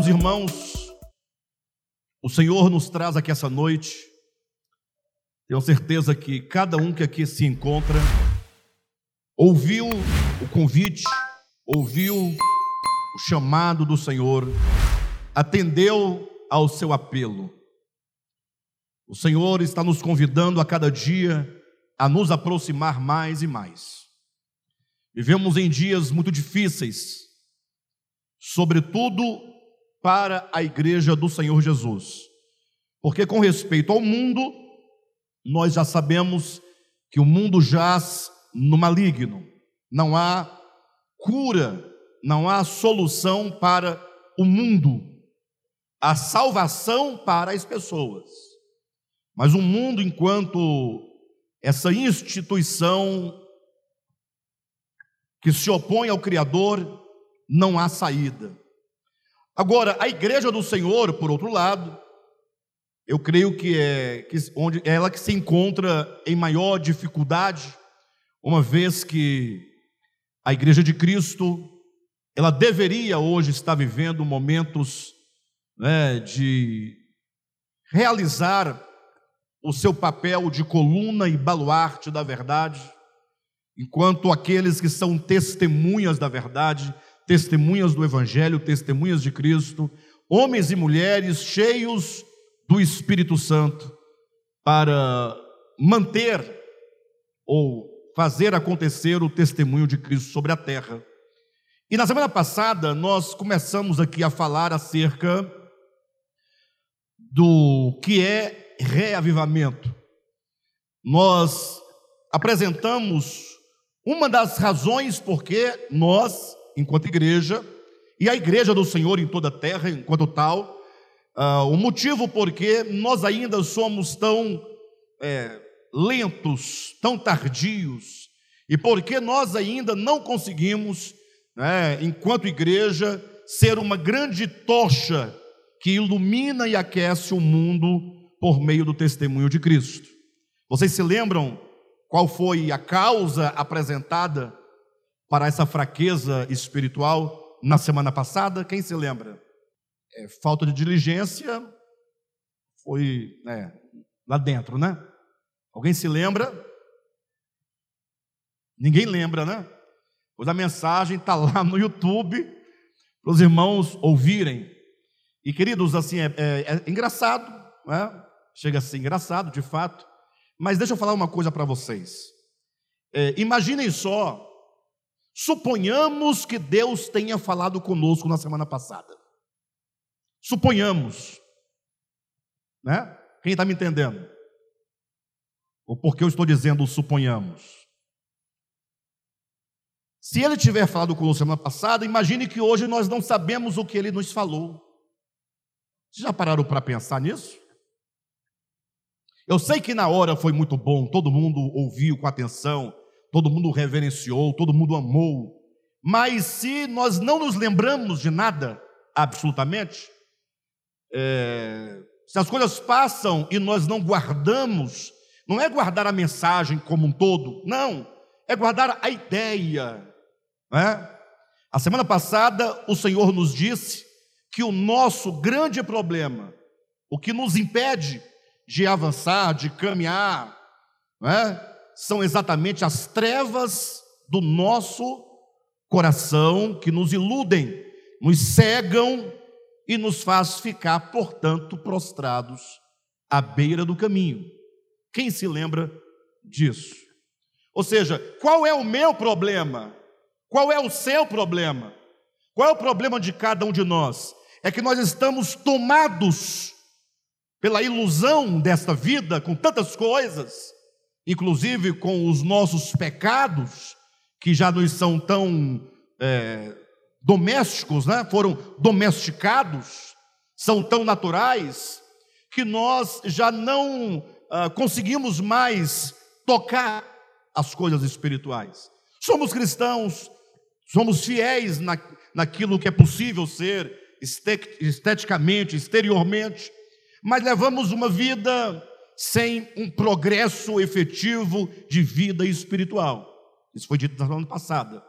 Amados irmãos, o Senhor nos traz aqui essa noite. Tenho certeza que cada um que aqui se encontra ouviu o convite, ouviu o chamado do Senhor, atendeu ao seu apelo. O Senhor está nos convidando a cada dia a nos aproximar mais e mais. Vivemos em dias muito difíceis, sobretudo para a igreja do Senhor Jesus. Porque, com respeito ao mundo, nós já sabemos que o mundo jaz no maligno, não há cura, não há solução para o mundo, há salvação para as pessoas. Mas o mundo, enquanto essa instituição que se opõe ao Criador, não há saída. Agora, a igreja do Senhor, por outro lado, eu creio que é que, onde, é ela que se encontra em maior dificuldade, uma vez que a igreja de Cristo, ela deveria hoje estar vivendo momentos né, de realizar o seu papel de coluna e baluarte da verdade, enquanto aqueles que são testemunhas da verdade testemunhas do Evangelho, testemunhas de Cristo, homens e mulheres cheios do Espírito Santo, para manter ou fazer acontecer o testemunho de Cristo sobre a terra. E na semana passada nós começamos aqui a falar acerca do que é reavivamento. Nós apresentamos uma das razões porque nós enquanto igreja, e a igreja do Senhor em toda a terra, enquanto tal. Uh, o motivo porque nós ainda somos tão é, lentos, tão tardios, e porque nós ainda não conseguimos, né, enquanto igreja, ser uma grande tocha que ilumina e aquece o mundo por meio do testemunho de Cristo. Vocês se lembram qual foi a causa apresentada para essa fraqueza espiritual na semana passada? Quem se lembra? É, falta de diligência foi né, lá dentro, né? Alguém se lembra? Ninguém lembra, né? Pois a mensagem está lá no YouTube para os irmãos ouvirem. E queridos, assim, é, é, é engraçado, né? chega a ser engraçado de fato, mas deixa eu falar uma coisa para vocês. É, imaginem só Suponhamos que Deus tenha falado conosco na semana passada. Suponhamos. Né? Quem está me entendendo? Ou porque eu estou dizendo suponhamos? Se ele tiver falado conosco semana passada, imagine que hoje nós não sabemos o que ele nos falou. Vocês já pararam para pensar nisso? Eu sei que na hora foi muito bom, todo mundo ouviu com atenção, todo mundo reverenciou, todo mundo amou. Mas se nós não nos lembramos de nada, absolutamente, é, se as coisas passam e nós não guardamos, não é guardar a mensagem como um todo, não, é guardar a ideia. Né? A semana passada, o Senhor nos disse que o nosso grande problema, o que nos impede de avançar, de caminhar, né? São exatamente as trevas do nosso coração que nos iludem, nos cegam e nos faz ficar, portanto, prostrados à beira do caminho. Quem se lembra disso? Ou seja, qual é o meu problema? Qual é o seu problema? Qual é o problema de cada um de nós? É que nós estamos tomados pela ilusão desta vida com tantas coisas inclusive com os nossos pecados, que já não são tão é, domésticos, né? foram domesticados, são tão naturais, que nós já não ah, conseguimos mais tocar as coisas espirituais. Somos cristãos, somos fiéis na, naquilo que é possível ser esteticamente, exteriormente, mas levamos uma vida sem um progresso efetivo de vida espiritual. Isso foi dito na semana passada.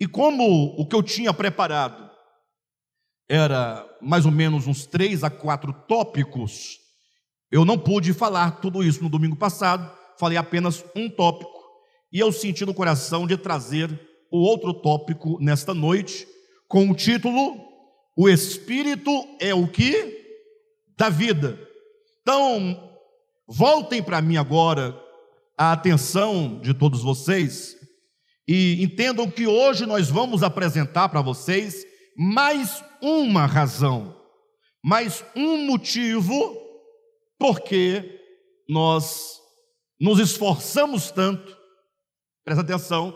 E como o que eu tinha preparado era mais ou menos uns três a quatro tópicos. Eu não pude falar tudo isso no domingo passado, falei apenas um tópico. E eu senti no coração de trazer o outro tópico nesta noite, com o título O Espírito é o que? Da vida. Então, voltem para mim agora a atenção de todos vocês e entendam que hoje nós vamos apresentar para vocês mais uma razão, mais um motivo porque nós nos esforçamos tanto, presta atenção,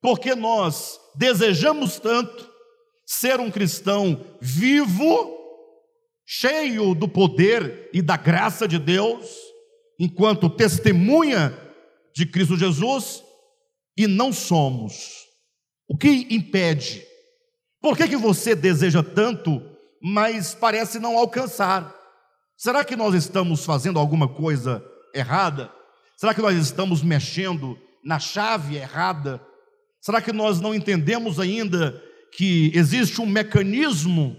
porque nós desejamos tanto ser um cristão vivo, cheio do poder e da graça de Deus, enquanto testemunha de Cristo Jesus, e não somos. O que impede? Por que, que você deseja tanto, mas parece não alcançar? Será que nós estamos fazendo alguma coisa errada? Será que nós estamos mexendo na chave errada? Será que nós não entendemos ainda que existe um mecanismo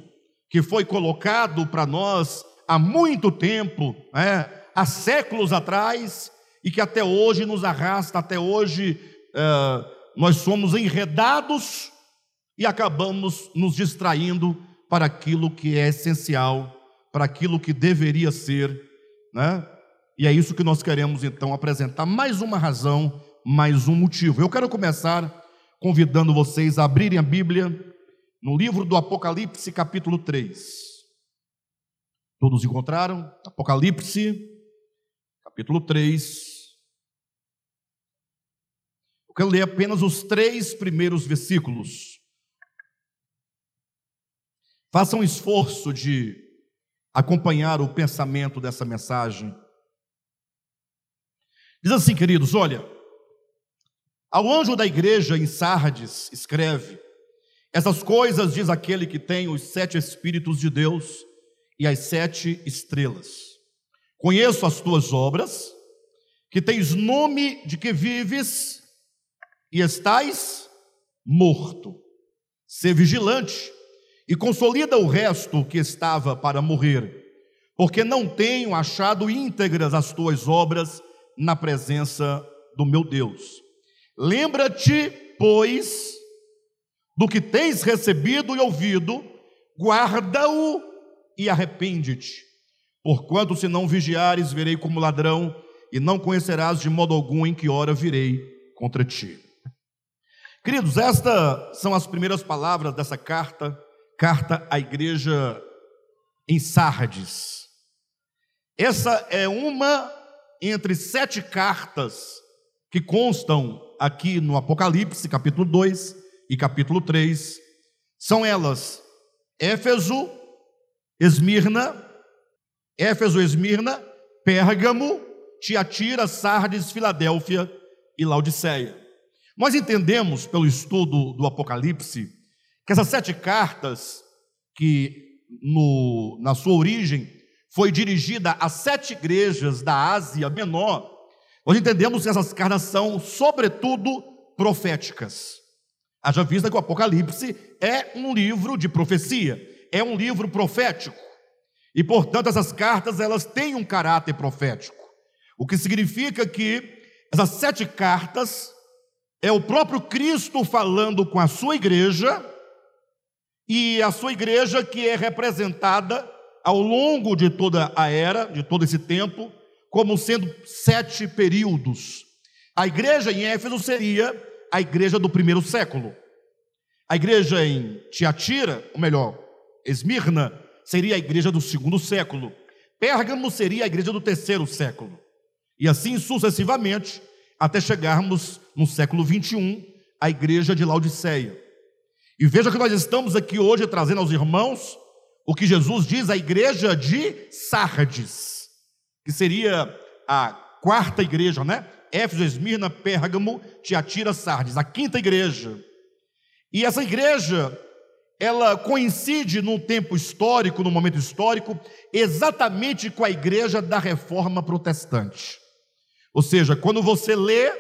que foi colocado para nós há muito tempo, é, há séculos atrás, e que até hoje nos arrasta, até hoje é, nós somos enredados e acabamos nos distraindo para aquilo que é essencial, para aquilo que deveria ser, né? E é isso que nós queremos então apresentar mais uma razão, mais um motivo. Eu quero começar convidando vocês a abrirem a Bíblia no livro do Apocalipse, capítulo 3. Todos encontraram? Apocalipse, capítulo 3. quero ler apenas os três primeiros versículos. Faça um esforço de acompanhar o pensamento dessa mensagem. Diz assim, queridos: olha, ao anjo da igreja em Sardes, escreve: Essas coisas diz aquele que tem os sete Espíritos de Deus e as sete estrelas. Conheço as tuas obras, que tens nome de que vives e estais morto. Ser vigilante e consolida o resto que estava para morrer, porque não tenho achado íntegras as tuas obras na presença do meu Deus. Lembra-te, pois, do que tens recebido e ouvido, guarda-o e arrepende-te. Porquanto, se não vigiares, verei como ladrão, e não conhecerás de modo algum em que hora virei contra ti. Queridos, estas são as primeiras palavras dessa carta, carta à igreja em Sardes. Essa é uma entre sete cartas que constam aqui no Apocalipse, capítulo 2 e capítulo 3. São elas Éfeso, Esmirna, Éfeso, Esmirna, Pérgamo, Tiatira, Sardes, Filadélfia e Laodiceia. Nós entendemos, pelo estudo do Apocalipse, que essas sete cartas, que no, na sua origem foi dirigida a sete igrejas da Ásia Menor, nós entendemos que essas cartas são, sobretudo, proféticas. Haja vista que o Apocalipse é um livro de profecia, é um livro profético. E, portanto, essas cartas elas têm um caráter profético. O que significa que essas sete cartas é o próprio Cristo falando com a sua igreja, e a sua igreja que é representada ao longo de toda a era, de todo esse tempo, como sendo sete períodos. A igreja em Éfeso seria a igreja do primeiro século. A igreja em Tiatira, ou melhor, Esmirna, seria a igreja do segundo século. Pérgamo seria a igreja do terceiro século. E assim sucessivamente, até chegarmos no século 21, a igreja de Laodiceia. E veja que nós estamos aqui hoje trazendo aos irmãos o que Jesus diz à igreja de Sardes, que seria a quarta igreja, né? Éfeso, Esmirna, Pérgamo, Tiatira, Sardes, a quinta igreja. E essa igreja, ela coincide num tempo histórico, num momento histórico, exatamente com a igreja da reforma protestante. Ou seja, quando você lê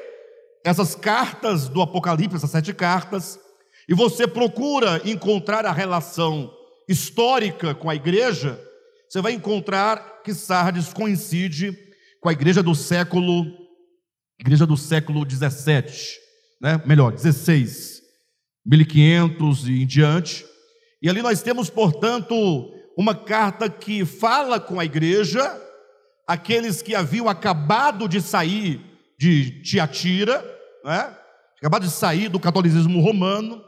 essas cartas do Apocalipse, essas sete cartas, e você procura encontrar a relação histórica com a igreja, você vai encontrar que Sardes coincide com a igreja do século igreja do século 17, né? Melhor, 16, 1500 e em diante. E ali nós temos, portanto, uma carta que fala com a igreja, aqueles que haviam acabado de sair de Tiatira, né? acabado de sair do catolicismo romano,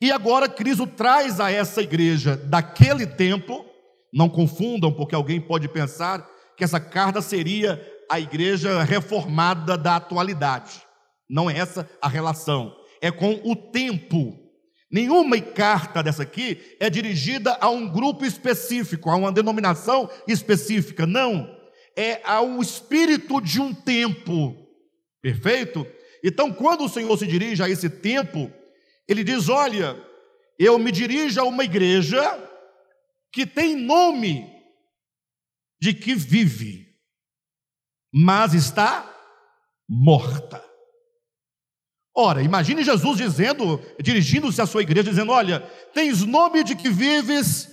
e agora Cristo traz a essa igreja daquele tempo, não confundam, porque alguém pode pensar que essa carta seria a igreja reformada da atualidade. Não é essa a relação, é com o tempo. Nenhuma carta dessa aqui é dirigida a um grupo específico, a uma denominação específica, não. É ao espírito de um tempo. Perfeito? Então, quando o Senhor se dirige a esse tempo, ele diz: Olha, eu me dirijo a uma igreja que tem nome de que vive, mas está morta. Ora, imagine Jesus dizendo, dirigindo-se à sua igreja, dizendo: Olha, tens nome de que vives,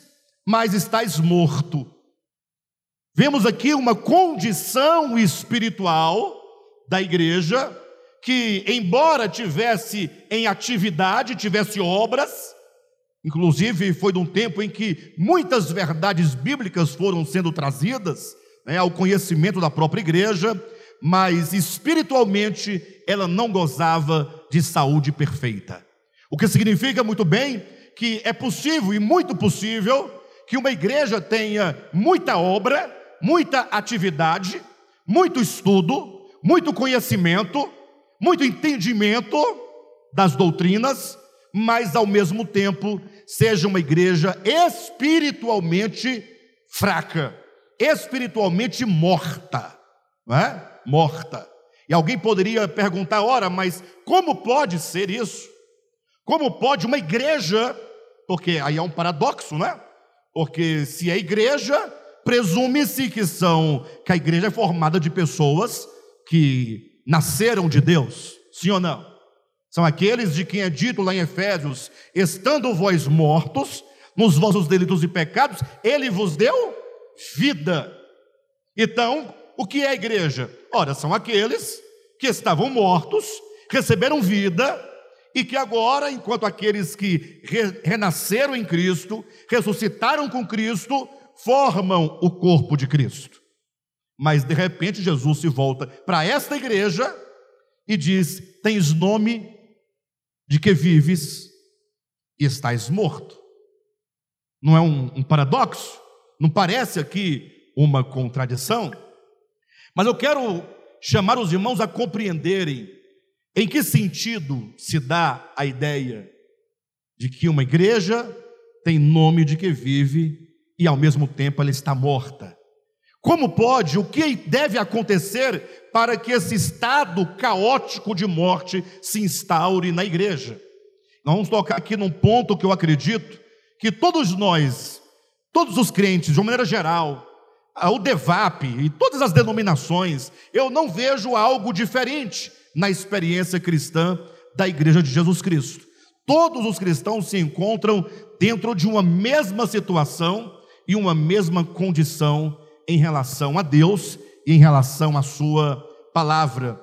mas estás morto. Vemos aqui uma condição espiritual da igreja que, embora tivesse em atividade, tivesse obras, inclusive foi de um tempo em que muitas verdades bíblicas foram sendo trazidas né, ao conhecimento da própria igreja, mas espiritualmente ela não gozava de saúde perfeita. O que significa muito bem que é possível e muito possível que uma igreja tenha muita obra, muita atividade, muito estudo, muito conhecimento, muito entendimento das doutrinas, mas ao mesmo tempo seja uma igreja espiritualmente fraca, espiritualmente morta, não é? Morta. E alguém poderia perguntar: ora, mas como pode ser isso? Como pode uma igreja, porque aí é um paradoxo, né? Porque se é igreja, presume-se que são que a igreja é formada de pessoas que nasceram de Deus, sim ou não? São aqueles de quem é dito lá em Efésios: estando vós mortos nos vossos delitos e pecados, ele vos deu vida. Então, o que é a igreja? Ora, são aqueles que estavam mortos, receberam vida e que agora, enquanto aqueles que re renasceram em Cristo, ressuscitaram com Cristo, formam o corpo de Cristo. Mas de repente Jesus se volta para esta igreja e diz: Tens nome de que vives e estás morto. Não é um, um paradoxo? Não parece aqui uma contradição? Mas eu quero chamar os irmãos a compreenderem em que sentido se dá a ideia de que uma igreja tem nome de que vive e ao mesmo tempo ela está morta. Como pode, o que deve acontecer para que esse estado caótico de morte se instaure na igreja? Nós vamos tocar aqui num ponto que eu acredito que todos nós, todos os crentes, de uma maneira geral, o DEVAP e todas as denominações, eu não vejo algo diferente na experiência cristã da Igreja de Jesus Cristo. Todos os cristãos se encontram dentro de uma mesma situação e uma mesma condição em relação a Deus e em relação à Sua palavra.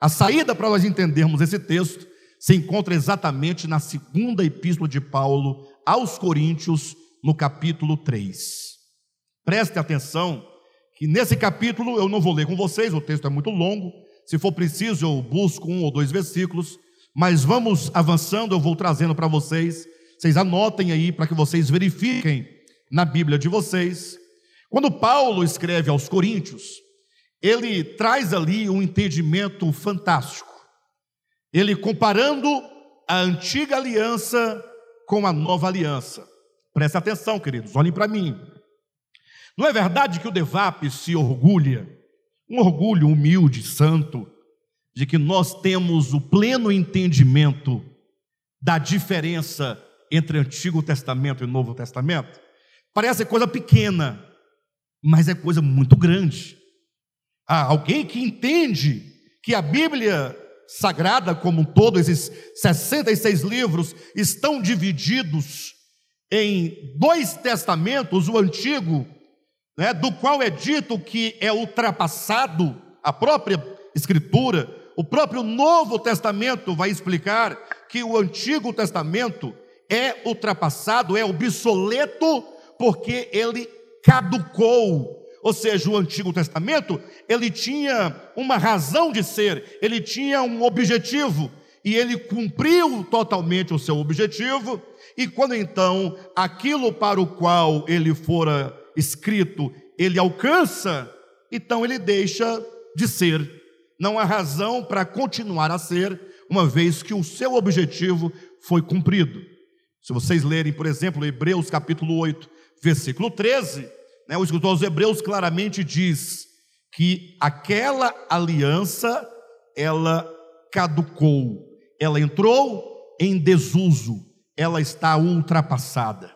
A saída para nós entendermos esse texto se encontra exatamente na segunda epístola de Paulo aos Coríntios, no capítulo 3. Preste atenção que nesse capítulo eu não vou ler com vocês, o texto é muito longo. Se for preciso, eu busco um ou dois versículos, mas vamos avançando, eu vou trazendo para vocês. Vocês anotem aí para que vocês verifiquem na Bíblia de vocês quando Paulo escreve aos Coríntios, ele traz ali um entendimento fantástico. Ele comparando a antiga aliança com a nova aliança. Presta atenção, queridos, olhem para mim. Não é verdade que o Devap se orgulha, um orgulho humilde, santo, de que nós temos o pleno entendimento da diferença entre Antigo Testamento e Novo Testamento? Parece coisa pequena, mas é coisa muito grande. Há alguém que entende que a Bíblia Sagrada, como um todo, esses 66 livros, estão divididos em dois testamentos, o antigo, né, do qual é dito que é ultrapassado, a própria Escritura, o próprio Novo Testamento vai explicar que o Antigo Testamento é ultrapassado, é obsoleto, porque ele caducou. Ou seja, o Antigo Testamento, ele tinha uma razão de ser, ele tinha um objetivo, e ele cumpriu totalmente o seu objetivo, e quando então aquilo para o qual ele fora escrito, ele alcança, então ele deixa de ser. Não há razão para continuar a ser, uma vez que o seu objetivo foi cumprido. Se vocês lerem, por exemplo, Hebreus capítulo 8, versículo 13, né, o escritor aos Hebreus claramente diz que aquela aliança ela caducou, ela entrou em desuso, ela está ultrapassada.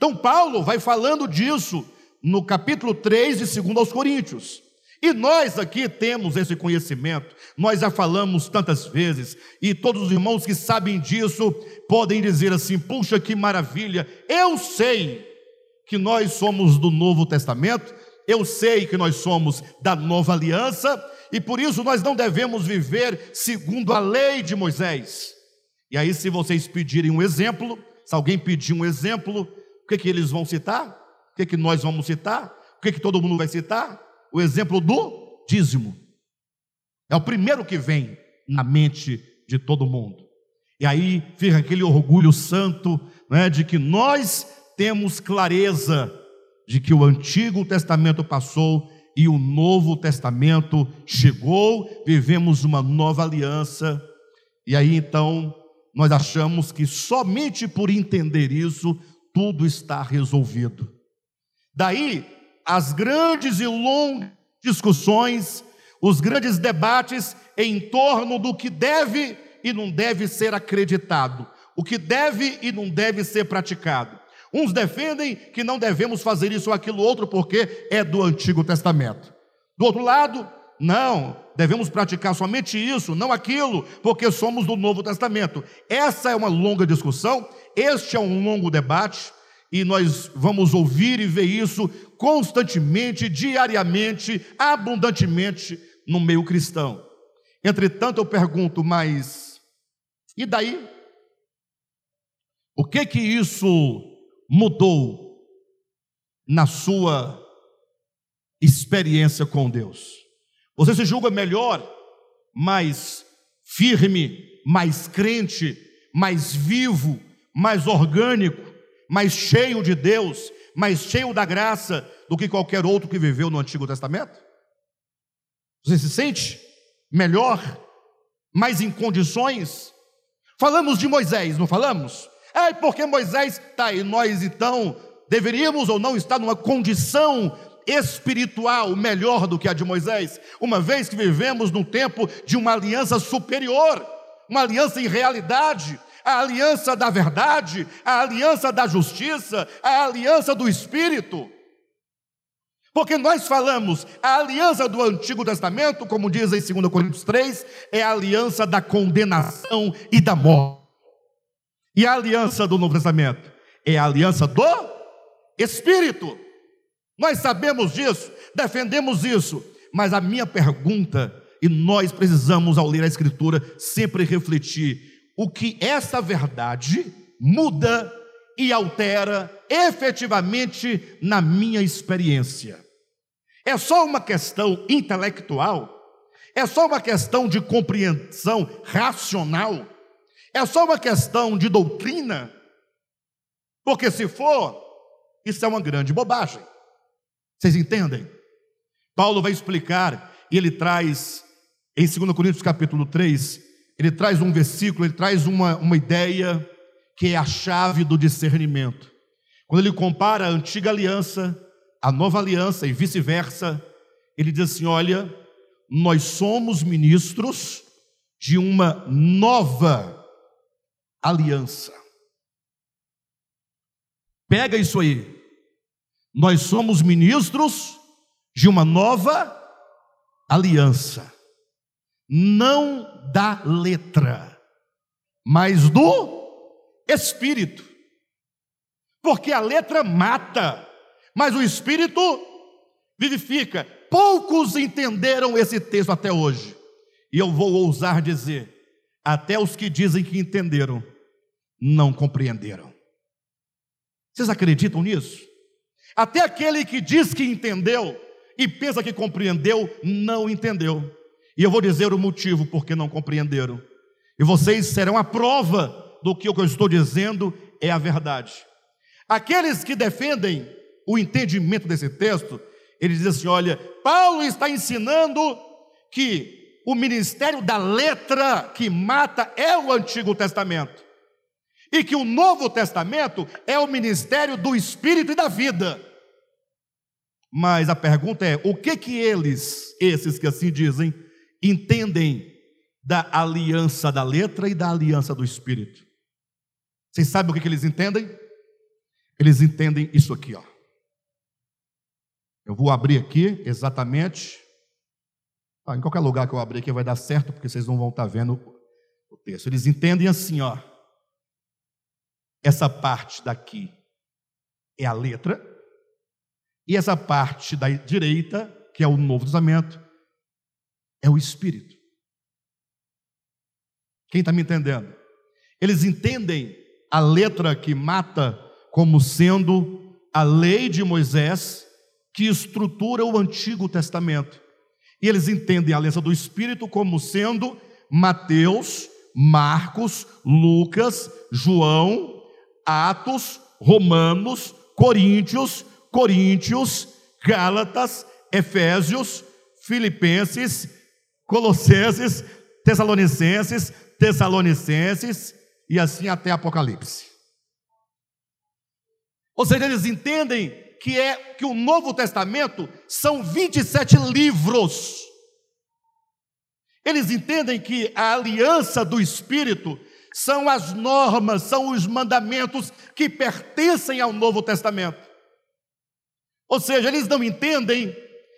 Então Paulo vai falando disso no capítulo 3 de 2 aos Coríntios. E nós aqui temos esse conhecimento, nós já falamos tantas vezes, e todos os irmãos que sabem disso podem dizer assim: puxa, que maravilha, eu sei que nós somos do Novo Testamento, eu sei que nós somos da nova aliança, e por isso nós não devemos viver segundo a lei de Moisés. E aí, se vocês pedirem um exemplo, se alguém pedir um exemplo, que, que eles vão citar? O que, que nós vamos citar? O que, que todo mundo vai citar? O exemplo do dízimo. É o primeiro que vem na mente de todo mundo. E aí fica aquele orgulho santo né, de que nós temos clareza de que o Antigo Testamento passou e o Novo Testamento chegou, vivemos uma nova aliança. E aí então nós achamos que somente por entender isso, tudo está resolvido. Daí, as grandes e longas discussões, os grandes debates em torno do que deve e não deve ser acreditado, o que deve e não deve ser praticado. Uns defendem que não devemos fazer isso ou aquilo outro porque é do Antigo Testamento. Do outro lado, não, devemos praticar somente isso, não aquilo, porque somos do Novo Testamento. Essa é uma longa discussão, este é um longo debate, e nós vamos ouvir e ver isso constantemente, diariamente, abundantemente no meio cristão. Entretanto, eu pergunto, mas e daí? O que que isso mudou na sua experiência com Deus? Você se julga melhor, mais firme, mais crente, mais vivo, mais orgânico, mais cheio de Deus, mais cheio da graça do que qualquer outro que viveu no Antigo Testamento? Você se sente melhor, mais em condições? Falamos de Moisés, não falamos? É porque Moisés está e nós então deveríamos ou não estar numa condição espiritual melhor do que a de Moisés, uma vez que vivemos num tempo de uma aliança superior, uma aliança em realidade, a aliança da verdade, a aliança da justiça, a aliança do Espírito. Porque nós falamos, a aliança do Antigo Testamento, como diz em 2 Coríntios 3, é a aliança da condenação e da morte. E a aliança do Novo Testamento é a aliança do Espírito. Nós sabemos disso, defendemos isso, mas a minha pergunta, e nós precisamos, ao ler a Escritura, sempre refletir: o que essa verdade muda e altera efetivamente na minha experiência? É só uma questão intelectual? É só uma questão de compreensão racional? É só uma questão de doutrina? Porque se for, isso é uma grande bobagem. Vocês entendem? Paulo vai explicar, e ele traz, em 2 Coríntios capítulo 3, ele traz um versículo, ele traz uma, uma ideia que é a chave do discernimento. Quando ele compara a antiga aliança, a nova aliança e vice-versa, ele diz assim: olha, nós somos ministros de uma nova aliança. Pega isso aí. Nós somos ministros de uma nova aliança, não da letra, mas do Espírito. Porque a letra mata, mas o espírito vivifica. Poucos entenderam esse texto até hoje. E eu vou ousar dizer: até os que dizem que entenderam, não compreenderam. Vocês acreditam nisso? Até aquele que diz que entendeu e pensa que compreendeu, não entendeu. E eu vou dizer o motivo porque não compreenderam. E vocês serão a prova do que o que eu estou dizendo é a verdade. Aqueles que defendem o entendimento desse texto, eles dizem assim: olha, Paulo está ensinando que o ministério da letra que mata é o Antigo Testamento. E que o Novo Testamento é o ministério do Espírito e da vida. Mas a pergunta é: o que que eles, esses que assim dizem, entendem da aliança da letra e da aliança do Espírito? Vocês sabem o que, que eles entendem? Eles entendem isso aqui, ó. Eu vou abrir aqui exatamente ah, em qualquer lugar que eu abrir aqui vai dar certo, porque vocês não vão estar vendo o texto. Eles entendem assim, ó. Essa parte daqui é a letra, e essa parte da direita, que é o Novo Testamento, é o Espírito. Quem está me entendendo? Eles entendem a letra que mata como sendo a lei de Moisés que estrutura o Antigo Testamento. E eles entendem a aliança do Espírito como sendo Mateus, Marcos, Lucas, João, Atos, Romanos, Coríntios, Coríntios, Gálatas, Efésios, Filipenses, Colossenses, Tessalonicenses, Tessalonicenses e assim até Apocalipse. Ou seja, eles entendem que é que o Novo Testamento são 27 livros. Eles entendem que a aliança do Espírito são as normas, são os mandamentos que pertencem ao Novo Testamento. Ou seja, eles não entendem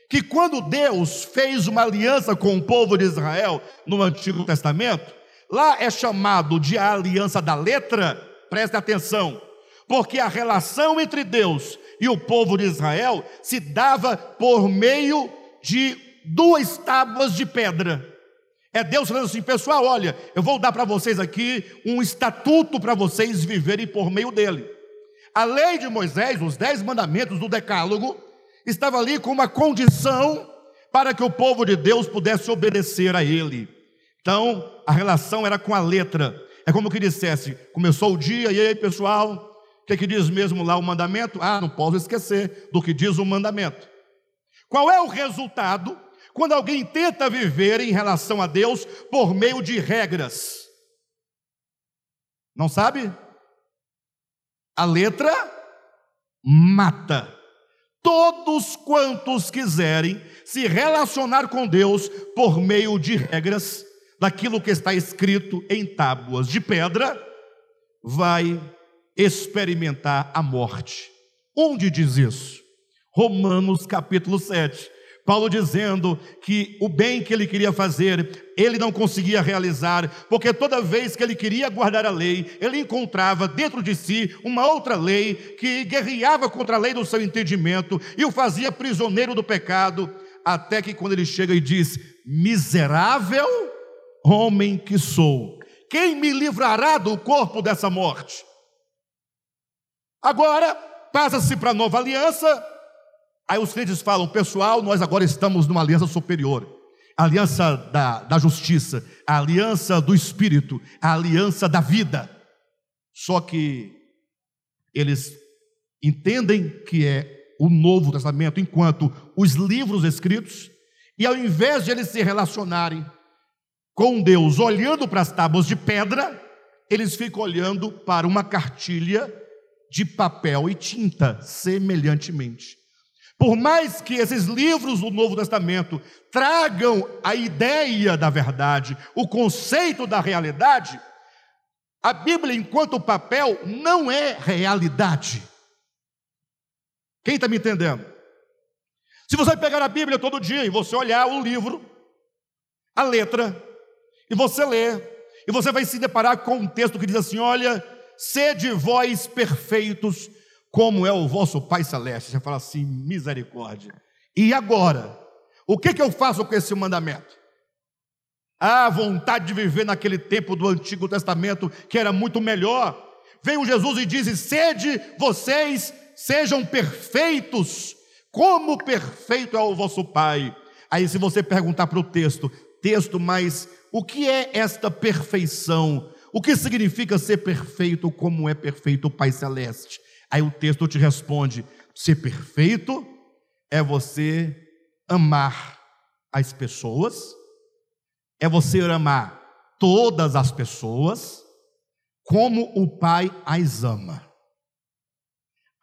que quando Deus fez uma aliança com o povo de Israel no Antigo Testamento, lá é chamado de a aliança da letra, preste atenção, porque a relação entre Deus e o povo de Israel se dava por meio de duas tábuas de pedra. É Deus falando assim, pessoal, olha, eu vou dar para vocês aqui um estatuto para vocês viverem por meio dele. A lei de Moisés, os dez mandamentos do Decálogo, estava ali com uma condição para que o povo de Deus pudesse obedecer a ele. Então, a relação era com a letra. É como que dissesse: começou o dia, e aí, pessoal, o que, que diz mesmo lá o mandamento? Ah, não posso esquecer do que diz o mandamento. Qual é o resultado quando alguém tenta viver em relação a Deus por meio de regras? Não sabe? A letra mata. Todos quantos quiserem se relacionar com Deus por meio de regras, daquilo que está escrito em tábuas de pedra, vai experimentar a morte. Onde diz isso? Romanos capítulo 7. Paulo dizendo que o bem que ele queria fazer, ele não conseguia realizar, porque toda vez que ele queria guardar a lei, ele encontrava dentro de si uma outra lei que guerreava contra a lei do seu entendimento e o fazia prisioneiro do pecado, até que quando ele chega e diz: Miserável homem que sou, quem me livrará do corpo dessa morte? Agora, passa-se para a nova aliança. Aí os crentes falam, pessoal, nós agora estamos numa aliança superior. A aliança da, da justiça, a aliança do Espírito, a aliança da vida. Só que eles entendem que é o Novo Testamento enquanto os livros escritos, e ao invés de eles se relacionarem com Deus olhando para as tábuas de pedra, eles ficam olhando para uma cartilha de papel e tinta, semelhantemente. Por mais que esses livros do Novo Testamento tragam a ideia da verdade, o conceito da realidade, a Bíblia, enquanto papel, não é realidade. Quem está me entendendo? Se você pegar a Bíblia todo dia e você olhar o livro, a letra, e você ler, e você vai se deparar com um texto que diz assim: olha, Sede vós perfeitos, como é o vosso Pai Celeste. Você fala assim, misericórdia. E agora? O que, que eu faço com esse mandamento? A vontade de viver naquele tempo do Antigo Testamento, que era muito melhor. Veio Jesus e diz: Sede vocês, sejam perfeitos, como perfeito é o vosso Pai. Aí, se você perguntar para o texto, texto, mas o que é esta perfeição? O que significa ser perfeito como é perfeito o Pai Celeste? Aí o texto te responde: ser perfeito é você amar as pessoas, é você amar todas as pessoas, como o Pai as ama.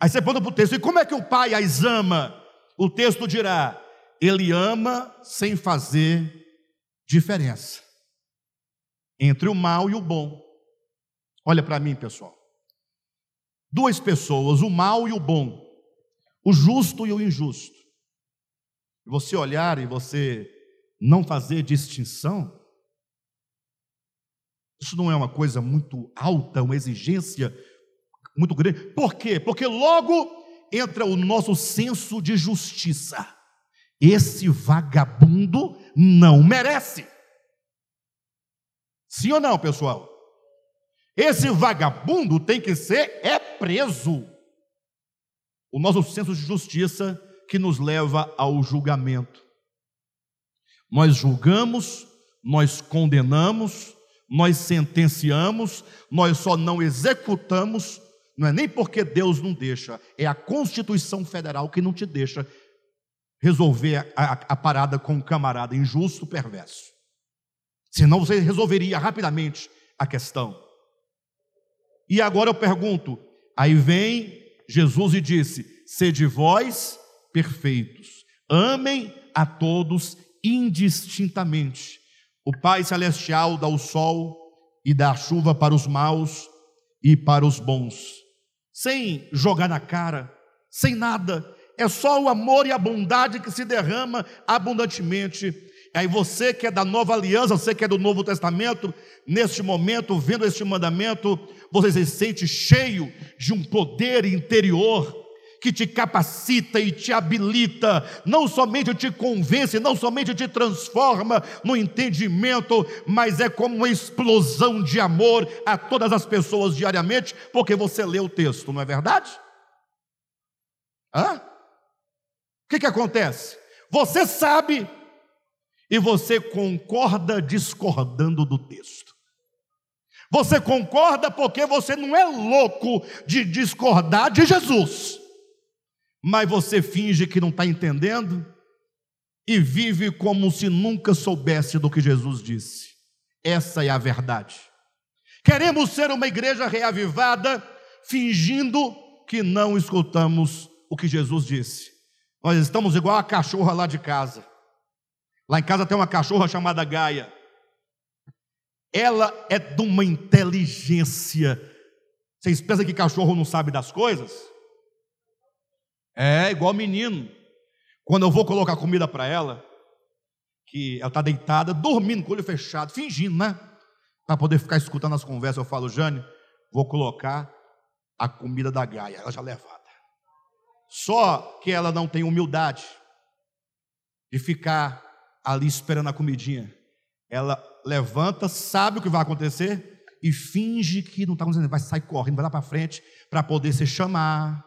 Aí você põe para o texto, e como é que o Pai as ama? O texto dirá: Ele ama sem fazer diferença entre o mal e o bom. Olha para mim, pessoal. Duas pessoas, o mal e o bom, o justo e o injusto. Você olhar e você não fazer distinção, isso não é uma coisa muito alta, uma exigência muito grande. Por quê? Porque logo entra o nosso senso de justiça. Esse vagabundo não merece. Sim ou não, pessoal? Esse vagabundo tem que ser é preso. O nosso senso de justiça que nos leva ao julgamento. Nós julgamos, nós condenamos, nós sentenciamos, nós só não executamos, não é nem porque Deus não deixa, é a Constituição Federal que não te deixa resolver a, a, a parada com um camarada injusto, perverso. Senão você resolveria rapidamente a questão. E agora eu pergunto: aí vem Jesus e disse: sede vós perfeitos, amem a todos indistintamente. O Pai Celestial dá o sol e dá a chuva para os maus e para os bons, sem jogar na cara, sem nada, é só o amor e a bondade que se derrama abundantemente Aí você que é da nova aliança, você que é do Novo Testamento, neste momento, vendo este mandamento, você se sente cheio de um poder interior que te capacita e te habilita, não somente te convence, não somente te transforma no entendimento, mas é como uma explosão de amor a todas as pessoas diariamente, porque você lê o texto, não é verdade? Hã? O que, que acontece? Você sabe e você concorda discordando do texto. Você concorda porque você não é louco de discordar de Jesus, mas você finge que não está entendendo e vive como se nunca soubesse do que Jesus disse. Essa é a verdade. Queremos ser uma igreja reavivada, fingindo que não escutamos o que Jesus disse. Nós estamos igual a cachorra lá de casa. Lá em casa tem uma cachorra chamada Gaia. Ela é de uma inteligência. Vocês pensam que cachorro não sabe das coisas? É igual menino. Quando eu vou colocar comida para ela, que ela está deitada, dormindo com o olho fechado, fingindo, né? Para poder ficar escutando as conversas, eu falo, Jane, vou colocar a comida da Gaia, ela já levada. Só que ela não tem humildade de ficar ali esperando a comidinha. Ela levanta, sabe o que vai acontecer e finge que não está acontecendo, vai sair correndo, vai lá para frente para poder se chamar.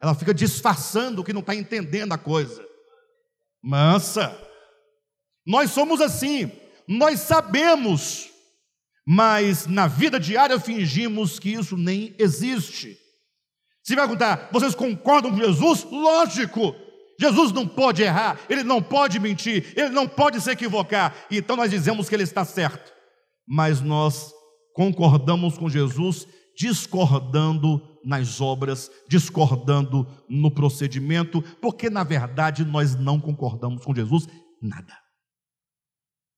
Ela fica disfarçando que não está entendendo a coisa. Mansa, nós somos assim, nós sabemos, mas na vida diária fingimos que isso nem existe. Se vai perguntar, vocês concordam com Jesus? Lógico, Jesus não pode errar, ele não pode mentir, ele não pode se equivocar. Então nós dizemos que ele está certo, mas nós concordamos com Jesus, discordando nas obras, discordando no procedimento, porque na verdade nós não concordamos com Jesus nada.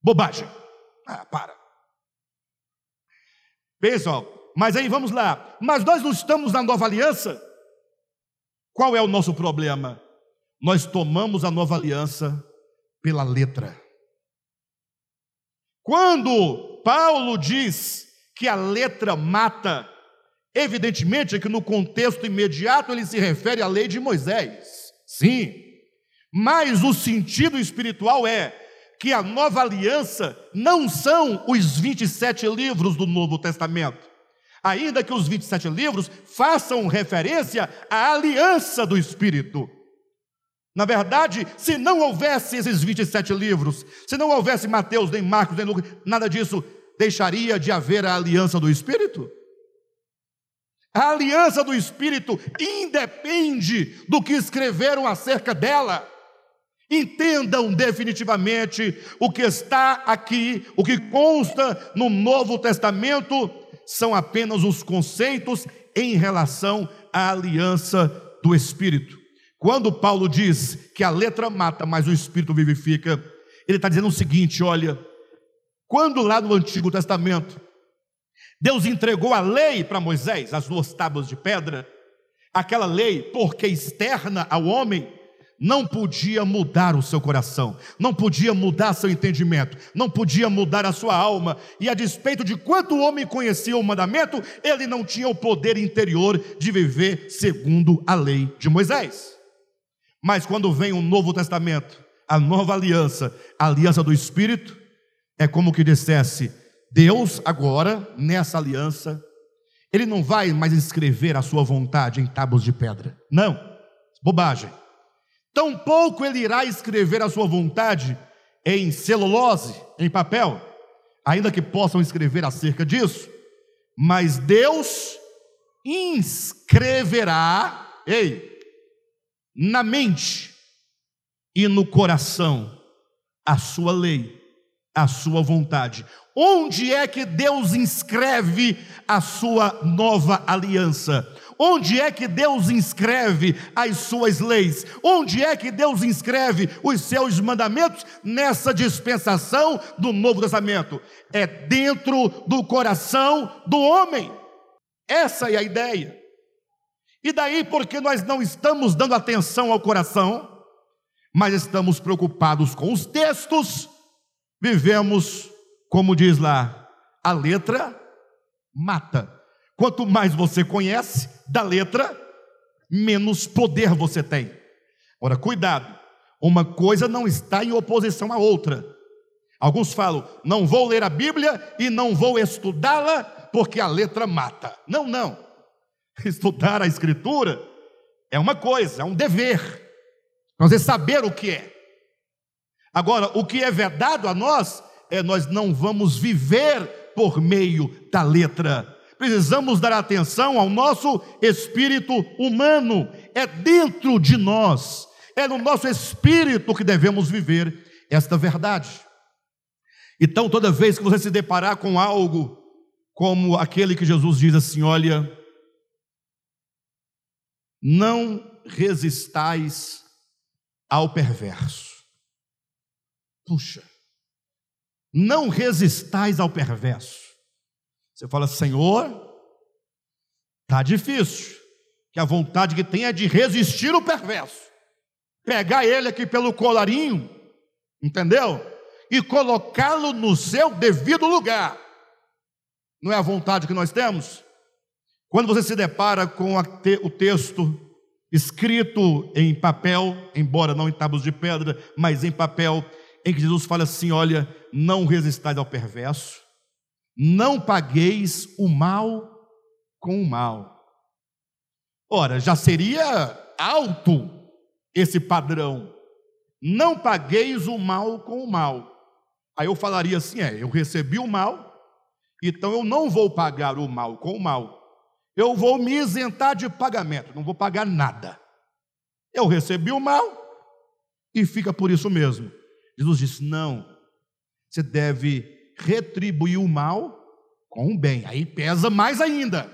Bobagem. Ah, para. Pessoal, mas aí vamos lá. Mas nós não estamos na nova aliança? Qual é o nosso problema? Nós tomamos a nova aliança pela letra. Quando Paulo diz que a letra mata, Evidentemente que no contexto imediato ele se refere à lei de Moisés. Sim. Mas o sentido espiritual é que a nova aliança não são os 27 livros do Novo Testamento. Ainda que os 27 livros façam referência à aliança do Espírito. Na verdade, se não houvesse esses 27 livros, se não houvesse Mateus, nem Marcos, nem Lucas, nada disso, deixaria de haver a aliança do Espírito? A aliança do Espírito independe do que escreveram acerca dela. Entendam definitivamente o que está aqui, o que consta no Novo Testamento, são apenas os conceitos em relação à aliança do Espírito. Quando Paulo diz que a letra mata, mas o Espírito vivifica, ele está dizendo o seguinte: olha, quando lá no Antigo Testamento, Deus entregou a lei para Moisés, as duas tábuas de pedra, aquela lei, porque externa ao homem, não podia mudar o seu coração, não podia mudar seu entendimento, não podia mudar a sua alma, e a despeito de quanto o homem conhecia o mandamento, ele não tinha o poder interior de viver segundo a lei de Moisés. Mas quando vem o Novo Testamento, a nova aliança, a aliança do Espírito, é como que dissesse: Deus, agora, nessa aliança, Ele não vai mais escrever a sua vontade em tábuas de pedra. Não, bobagem. Tampouco ele irá escrever a sua vontade em celulose, em papel, ainda que possam escrever acerca disso, mas Deus inscreverá, ei, na mente e no coração a sua lei, a sua vontade. Onde é que Deus inscreve a sua nova aliança? Onde é que Deus inscreve as suas leis? Onde é que Deus inscreve os seus mandamentos nessa dispensação do Novo Testamento? É dentro do coração do homem. Essa é a ideia. E daí, porque nós não estamos dando atenção ao coração, mas estamos preocupados com os textos, vivemos, como diz lá, a letra mata. Quanto mais você conhece da letra, menos poder você tem. Ora, cuidado, uma coisa não está em oposição à outra. Alguns falam, não vou ler a Bíblia e não vou estudá-la porque a letra mata. Não, não. Estudar a Escritura é uma coisa, é um dever. Nós é saber o que é. Agora, o que é vedado a nós é nós não vamos viver por meio da letra precisamos dar atenção ao nosso espírito humano, é dentro de nós, é no nosso espírito que devemos viver esta verdade. Então, toda vez que você se deparar com algo como aquele que Jesus diz assim: olha, não resistais ao perverso. Puxa, não resistais ao perverso. Você fala, Senhor, tá difícil. Que a vontade que tem é de resistir o perverso. Pegar ele aqui pelo colarinho, entendeu? E colocá-lo no seu devido lugar. Não é a vontade que nós temos? Quando você se depara com o texto escrito em papel, embora não em tábuas de pedra, mas em papel, em que Jesus fala assim: olha, não resistais ao perverso, não pagueis o mal com o mal. Ora, já seria alto esse padrão. Não pagueis o mal com o mal. Aí eu falaria assim: é, eu recebi o mal, então eu não vou pagar o mal com o mal. Eu vou me isentar de pagamento, não vou pagar nada. Eu recebi o mal e fica por isso mesmo. Jesus disse: não, você deve retribuir o mal com o bem. Aí pesa mais ainda.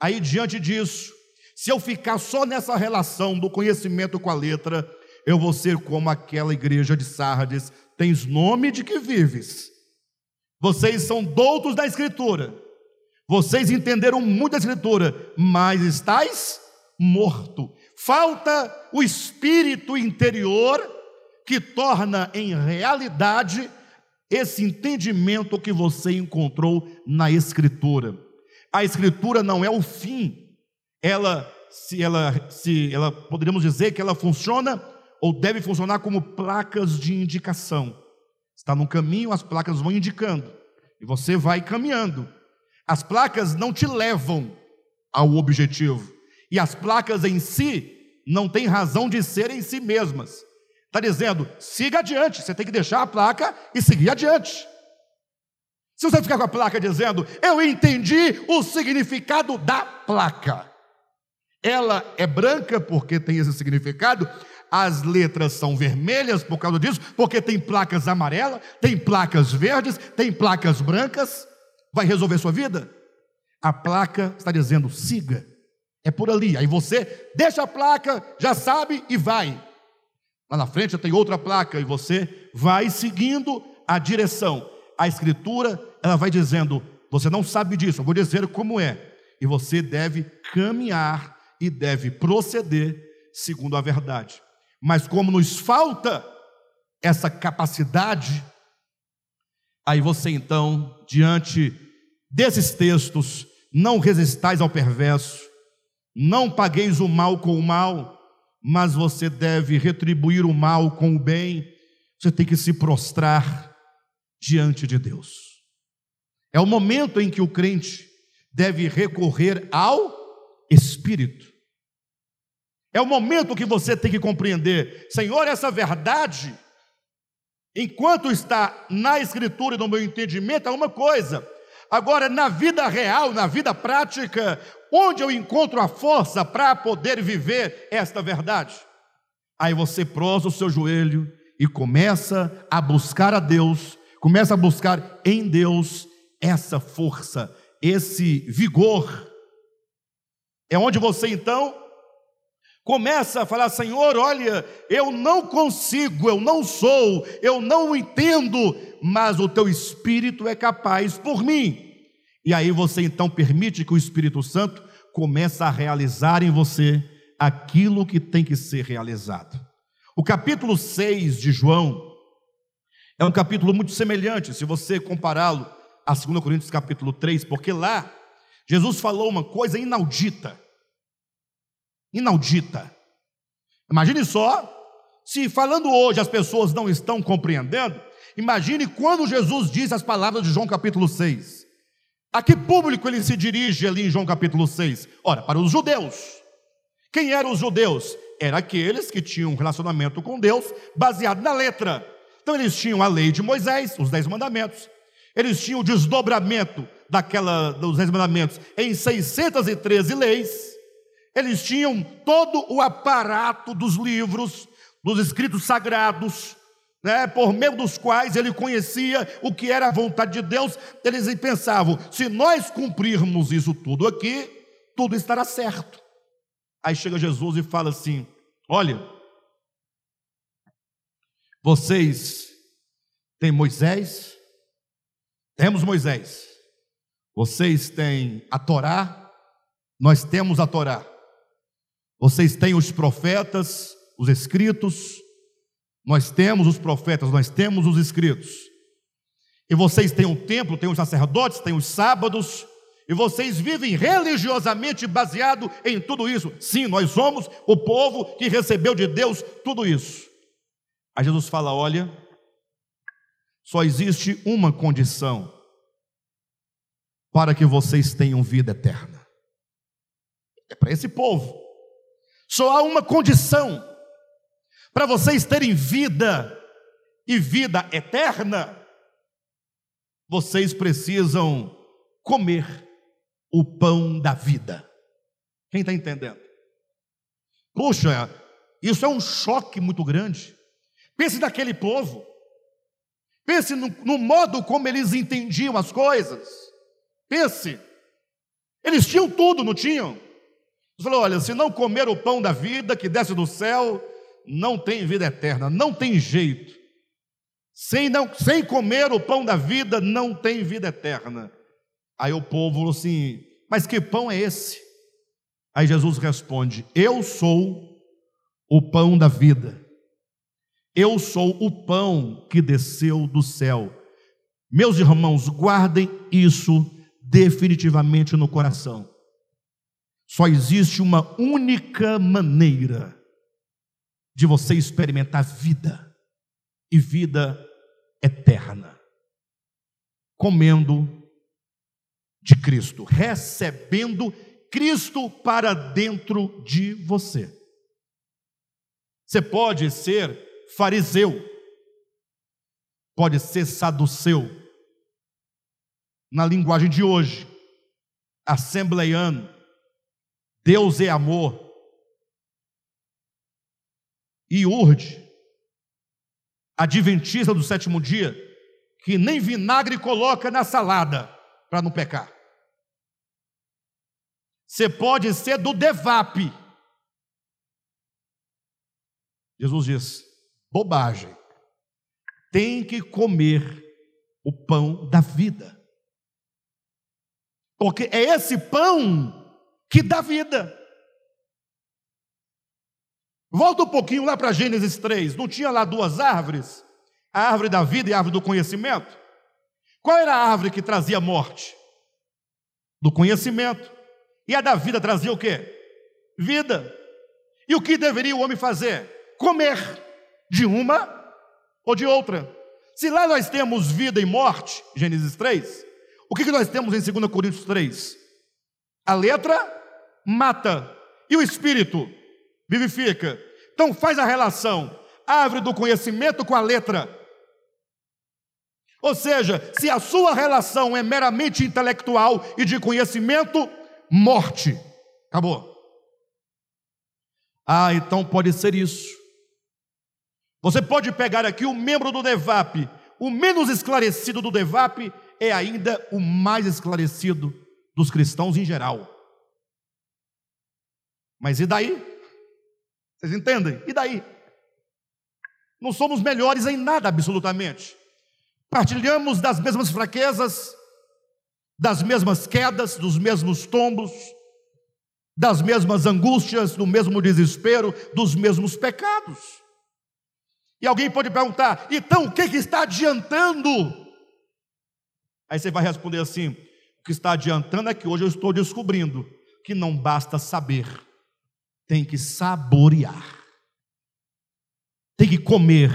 Aí, diante disso, se eu ficar só nessa relação do conhecimento com a letra, eu vou ser como aquela igreja de Sardes: tens nome de que vives. Vocês são doutos da Escritura, vocês entenderam muito da Escritura, mas estáis morto. Falta o espírito interior que torna em realidade esse entendimento que você encontrou na Escritura. A escritura não é o fim. Ela, se ela, se ela, poderíamos dizer que ela funciona ou deve funcionar como placas de indicação. Está no caminho, as placas vão indicando e você vai caminhando. As placas não te levam ao objetivo e as placas em si não têm razão de ser em si mesmas. Está dizendo, siga adiante, você tem que deixar a placa e seguir adiante. Se você ficar com a placa dizendo, eu entendi o significado da placa, ela é branca porque tem esse significado, as letras são vermelhas por causa disso, porque tem placas amarelas, tem placas verdes, tem placas brancas, vai resolver sua vida? A placa está dizendo, siga, é por ali. Aí você deixa a placa, já sabe e vai. Lá na frente tem outra placa e você vai seguindo a direção. A escritura, ela vai dizendo: você não sabe disso, eu vou dizer como é. E você deve caminhar e deve proceder segundo a verdade. Mas como nos falta essa capacidade, aí você então, diante desses textos, não resistais ao perverso, não pagueis o mal com o mal, mas você deve retribuir o mal com o bem, você tem que se prostrar diante de Deus. É o momento em que o crente deve recorrer ao Espírito. É o momento que você tem que compreender, Senhor, essa verdade, enquanto está na Escritura e no meu entendimento, é uma coisa. Agora, na vida real, na vida prática, Onde eu encontro a força para poder viver esta verdade? Aí você prosa o seu joelho e começa a buscar a Deus, começa a buscar em Deus essa força, esse vigor. É onde você então começa a falar: Senhor, olha, eu não consigo, eu não sou, eu não entendo, mas o teu espírito é capaz por mim. E aí você então permite que o Espírito Santo comece a realizar em você aquilo que tem que ser realizado. O capítulo 6 de João é um capítulo muito semelhante, se você compará-lo a 2 Coríntios capítulo 3, porque lá Jesus falou uma coisa inaudita. Inaudita. Imagine só, se falando hoje as pessoas não estão compreendendo, imagine quando Jesus diz as palavras de João capítulo 6. A que público ele se dirige ali em João capítulo 6? Ora, para os judeus. Quem eram os judeus? Eram aqueles que tinham um relacionamento com Deus baseado na letra. Então eles tinham a lei de Moisés, os dez mandamentos. Eles tinham o desdobramento daquela dos dez mandamentos em 613 leis. Eles tinham todo o aparato dos livros, dos escritos sagrados, né, por meio dos quais ele conhecia o que era a vontade de Deus, eles pensavam: se nós cumprirmos isso tudo aqui, tudo estará certo. Aí chega Jesus e fala assim: olha, vocês têm Moisés, temos Moisés, vocês têm a Torá, nós temos a Torá, vocês têm os profetas, os escritos, nós temos os profetas, nós temos os escritos. E vocês têm um templo, têm os sacerdotes, têm os sábados, e vocês vivem religiosamente baseado em tudo isso. Sim, nós somos o povo que recebeu de Deus tudo isso. Aí Jesus fala: olha, só existe uma condição para que vocês tenham vida eterna. É para esse povo. Só há uma condição para vocês terem vida e vida eterna, vocês precisam comer o pão da vida. Quem está entendendo? Puxa, isso é um choque muito grande. Pense naquele povo. Pense no, no, modo como eles entendiam as coisas. Pense. Eles tinham tudo, não tinham? Ele falou: olha, se não comer o pão da vida que desce do céu, não tem vida eterna, não tem jeito. Sem, não, sem comer o pão da vida, não tem vida eterna. Aí o povo falou assim: Mas que pão é esse? Aí Jesus responde: Eu sou o pão da vida. Eu sou o pão que desceu do céu. Meus irmãos, guardem isso definitivamente no coração. Só existe uma única maneira de você experimentar vida e vida eterna: comendo de Cristo, recebendo Cristo para dentro de você. Você pode ser fariseu, pode ser saduceu, na linguagem de hoje, assembleiano, Deus é amor, e urde, adventista do sétimo dia, que nem vinagre coloca na salada para não pecar. Você pode ser do devap. Jesus diz: bobagem. Tem que comer o pão da vida. Porque é esse pão que dá vida. Volta um pouquinho lá para Gênesis 3. Não tinha lá duas árvores? A árvore da vida e a árvore do conhecimento? Qual era a árvore que trazia morte? Do conhecimento. E a da vida trazia o quê? Vida. E o que deveria o homem fazer? Comer de uma ou de outra. Se lá nós temos vida e morte, Gênesis 3, o que, nós temos em 2 Coríntios 3? A letra mata e o espírito vivifica. Então faz a relação árvore do conhecimento com a letra. Ou seja, se a sua relação é meramente intelectual e de conhecimento, morte. Acabou. Ah, então pode ser isso. Você pode pegar aqui o membro do DEVAP, o menos esclarecido do DEVAP é ainda o mais esclarecido dos cristãos em geral. Mas e daí? Vocês entendem? E daí? Não somos melhores em nada, absolutamente. Partilhamos das mesmas fraquezas, das mesmas quedas, dos mesmos tombos, das mesmas angústias, do mesmo desespero, dos mesmos pecados. E alguém pode perguntar: então o que, que está adiantando? Aí você vai responder assim: o que está adiantando é que hoje eu estou descobrindo que não basta saber, tem que saborear, tem que comer.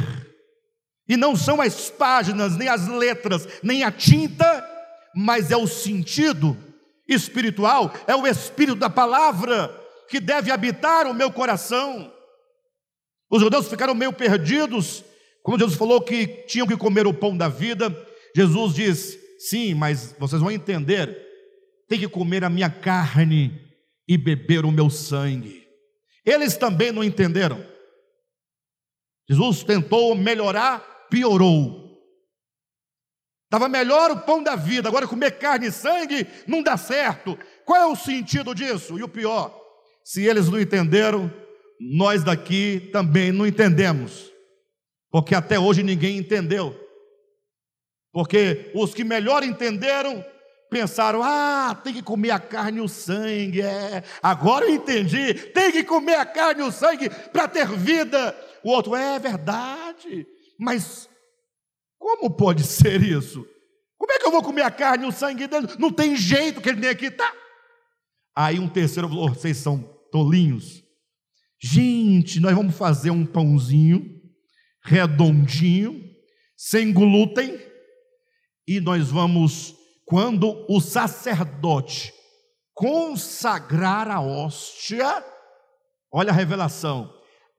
E não são as páginas, nem as letras, nem a tinta, mas é o sentido espiritual, é o espírito da palavra que deve habitar o meu coração. Os judeus ficaram meio perdidos, quando Jesus falou que tinham que comer o pão da vida. Jesus diz: sim, mas vocês vão entender, tem que comer a minha carne e beber o meu sangue. Eles também não entenderam. Jesus tentou melhorar, piorou. Estava melhor o pão da vida, agora comer carne e sangue não dá certo. Qual é o sentido disso? E o pior, se eles não entenderam, nós daqui também não entendemos, porque até hoje ninguém entendeu. Porque os que melhor entenderam pensaram: ah, tem que comer a carne e o sangue. É, agora eu entendi, tem que comer a carne e o sangue para ter vida. O outro, é verdade, mas como pode ser isso? Como é que eu vou comer a carne e o sangue dele? Não tem jeito que ele nem aqui está. Aí um terceiro falou: vocês são tolinhos. Gente, nós vamos fazer um pãozinho redondinho, sem glúten, e nós vamos quando o sacerdote consagrar a hóstia, olha a revelação,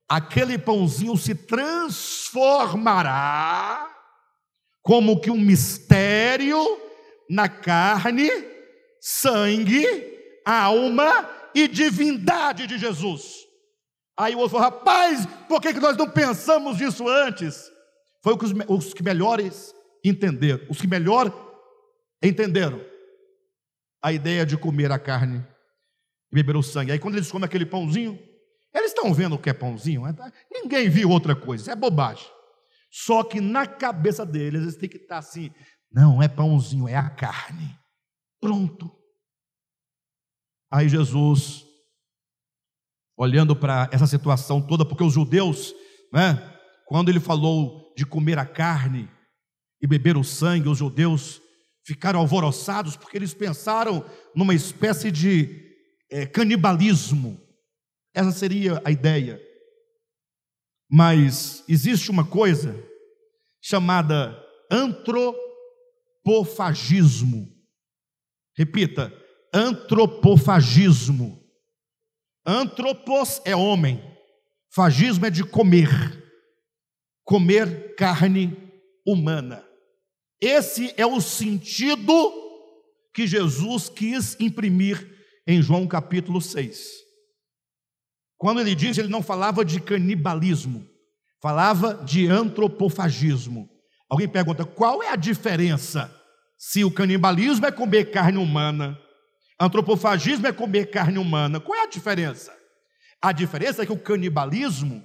aquele pãozinho se transformará como que um mistério na carne, sangue, alma e divindade de Jesus. Aí o outro falou, rapaz, por que, nós não pensamos nisso antes? Foi o que os, os que melhores entenderam, os que melhor Entenderam? A ideia de comer a carne e beber o sangue. Aí quando eles comem aquele pãozinho, eles estão vendo o que é pãozinho. Né? Ninguém viu outra coisa, é bobagem. Só que na cabeça deles, eles têm que estar assim: não é pãozinho, é a carne. Pronto. Aí Jesus, olhando para essa situação toda, porque os judeus, né, quando ele falou de comer a carne e beber o sangue, os judeus ficaram alvoroçados porque eles pensaram numa espécie de é, canibalismo. Essa seria a ideia. Mas existe uma coisa chamada antropofagismo. Repita, antropofagismo. Antropos é homem, fagismo é de comer, comer carne humana. Esse é o sentido que Jesus quis imprimir em João capítulo 6. Quando ele diz, ele não falava de canibalismo, falava de antropofagismo. Alguém pergunta: qual é a diferença se o canibalismo é comer carne humana, antropofagismo é comer carne humana? Qual é a diferença? A diferença é que o canibalismo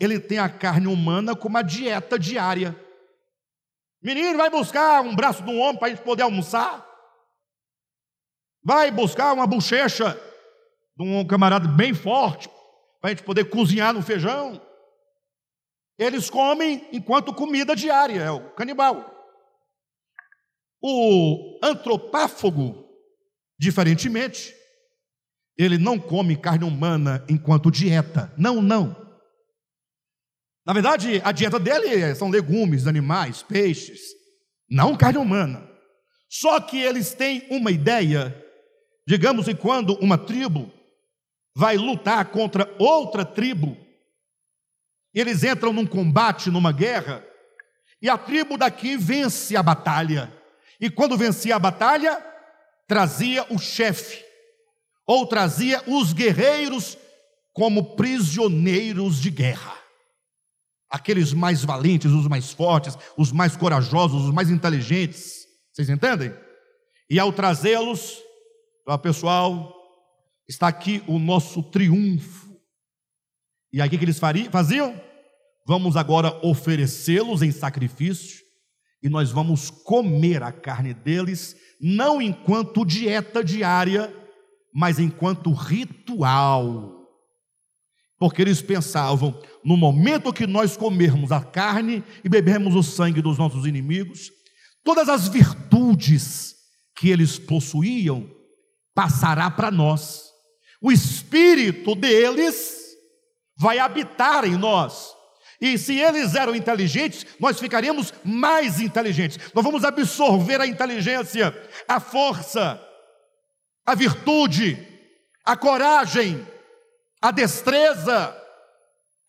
ele tem a carne humana como a dieta diária. Menino, vai buscar um braço de um homem para a gente poder almoçar? Vai buscar uma bochecha de um camarada bem forte para a gente poder cozinhar no feijão. Eles comem enquanto comida diária, é o canibal. O antropáfago, diferentemente, ele não come carne humana enquanto dieta. Não, não. Na verdade, a dieta dele são legumes, animais, peixes, não carne humana. Só que eles têm uma ideia, digamos que quando uma tribo vai lutar contra outra tribo. Eles entram num combate, numa guerra, e a tribo daqui vence a batalha. E quando vencia a batalha, trazia o chefe, ou trazia os guerreiros como prisioneiros de guerra. Aqueles mais valentes, os mais fortes, os mais corajosos, os mais inteligentes. Vocês entendem? E ao trazê-los, pessoal, Está aqui o nosso triunfo. E aí o que eles faziam? Vamos agora oferecê-los em sacrifício e nós vamos comer a carne deles, não enquanto dieta diária, mas enquanto ritual. Porque eles pensavam, no momento que nós comermos a carne e bebermos o sangue dos nossos inimigos, todas as virtudes que eles possuíam passará para nós o espírito deles vai habitar em nós. E se eles eram inteligentes, nós ficaríamos mais inteligentes. Nós vamos absorver a inteligência, a força, a virtude, a coragem, a destreza,